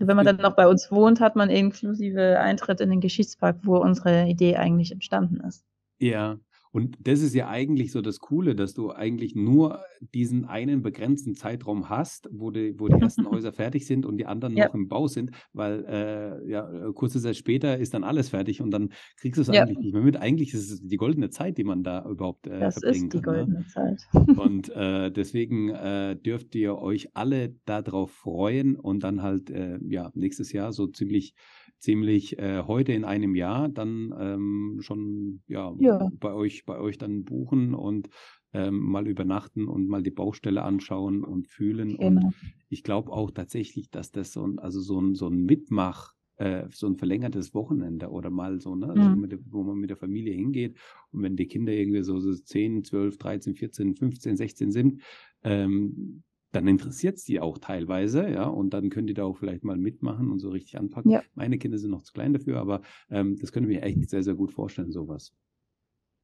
wenn man dann noch bei uns wohnt, hat man inklusive Eintritt in den Geschichtspark, wo unsere Idee eigentlich entstanden ist. Ja, und das ist ja eigentlich so das Coole, dass du eigentlich nur diesen einen begrenzten Zeitraum hast, wo die, wo die ersten Häuser fertig sind und die anderen ja. noch im Bau sind, weil äh, ja, kurze Zeit später ist dann alles fertig und dann kriegst du es ja. eigentlich nicht mehr mit. Eigentlich ist es die goldene Zeit, die man da überhaupt äh, das verbringen kann. Das ist die ne? goldene ne? Zeit. Und äh, deswegen äh, dürft ihr euch alle darauf freuen und dann halt äh, ja nächstes Jahr so ziemlich ziemlich äh, heute in einem Jahr dann ähm, schon ja, ja, bei euch bei euch dann buchen und ähm, mal übernachten und mal die Baustelle anschauen und fühlen. Genau. Und ich glaube auch tatsächlich, dass das so ein, also so ein, so ein Mitmach, äh, so ein verlängertes Wochenende oder mal so, ne, also mhm. wo man mit der Familie hingeht und wenn die Kinder irgendwie so, so 10, 12, 13, 14, 15, 16 sind, ähm, dann interessiert es die auch teilweise, ja, und dann können die da auch vielleicht mal mitmachen und so richtig anpacken. Ja. Meine Kinder sind noch zu klein dafür, aber ähm, das können wir echt sehr, sehr gut vorstellen, sowas.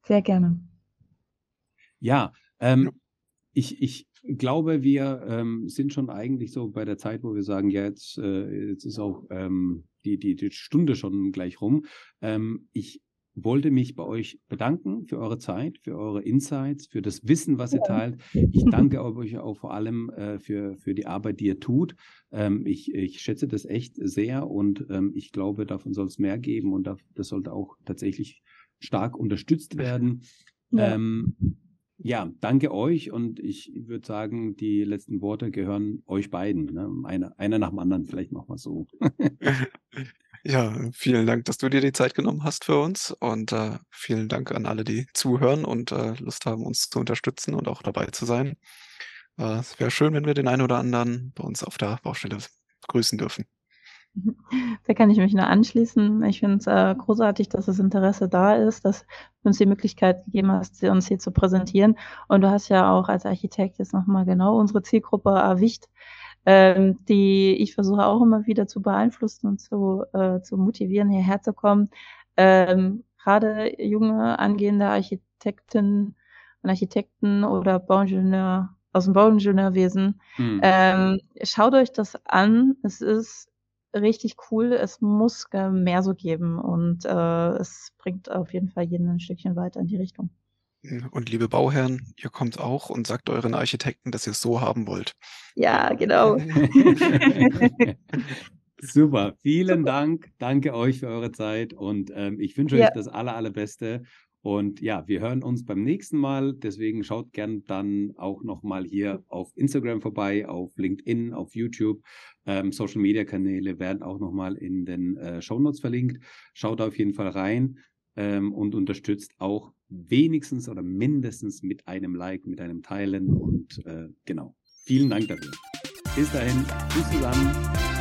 Sehr gerne. Ja, ähm, ich, ich glaube, wir ähm, sind schon eigentlich so bei der Zeit, wo wir sagen, ja, jetzt, äh, jetzt ist auch ähm, die, die, die Stunde schon gleich rum. Ähm, ich wollte mich bei euch bedanken für eure Zeit, für eure Insights, für das Wissen, was ihr teilt. Ich danke euch auch vor allem äh, für, für die Arbeit, die ihr tut. Ähm, ich, ich schätze das echt sehr und ähm, ich glaube, davon soll es mehr geben und das sollte auch tatsächlich stark unterstützt werden. Ja. Ähm, ja, danke euch und ich würde sagen, die letzten Worte gehören euch beiden. Ne? Einer, einer nach dem anderen, vielleicht machen wir so. Ja, vielen Dank, dass du dir die Zeit genommen hast für uns und äh, vielen Dank an alle, die zuhören und äh, Lust haben, uns zu unterstützen und auch dabei zu sein. Äh, es wäre schön, wenn wir den einen oder anderen bei uns auf der Baustelle grüßen dürfen. Da kann ich mich nur anschließen. Ich finde es äh, großartig, dass das Interesse da ist, dass du uns die Möglichkeit gegeben hast, uns hier zu präsentieren. Und du hast ja auch als Architekt jetzt nochmal genau unsere Zielgruppe erwischt ähm, die ich versuche auch immer wieder zu beeinflussen und zu, äh, zu motivieren, hierher zu kommen. Ähm, Gerade junge angehende Architekten und Architekten oder Bauingenieur aus dem Bauingenieurwesen, hm. ähm, schaut euch das an. Es ist richtig cool. Es muss mehr so geben und äh, es bringt auf jeden Fall jeden ein Stückchen weiter in die Richtung. Und liebe Bauherren, ihr kommt auch und sagt euren Architekten, dass ihr es so haben wollt. Ja, genau. Super, vielen Super. Dank. Danke euch für eure Zeit und ähm, ich wünsche ja. euch das aller, allerbeste. Und ja, wir hören uns beim nächsten Mal. Deswegen schaut gern dann auch nochmal hier auf Instagram vorbei, auf LinkedIn, auf YouTube. Ähm, Social Media Kanäle werden auch nochmal in den äh, Show Notes verlinkt. Schaut auf jeden Fall rein ähm, und unterstützt auch wenigstens oder mindestens mit einem Like, mit einem Teilen und äh, genau. Vielen Dank dafür. Bis dahin, tschüss zusammen.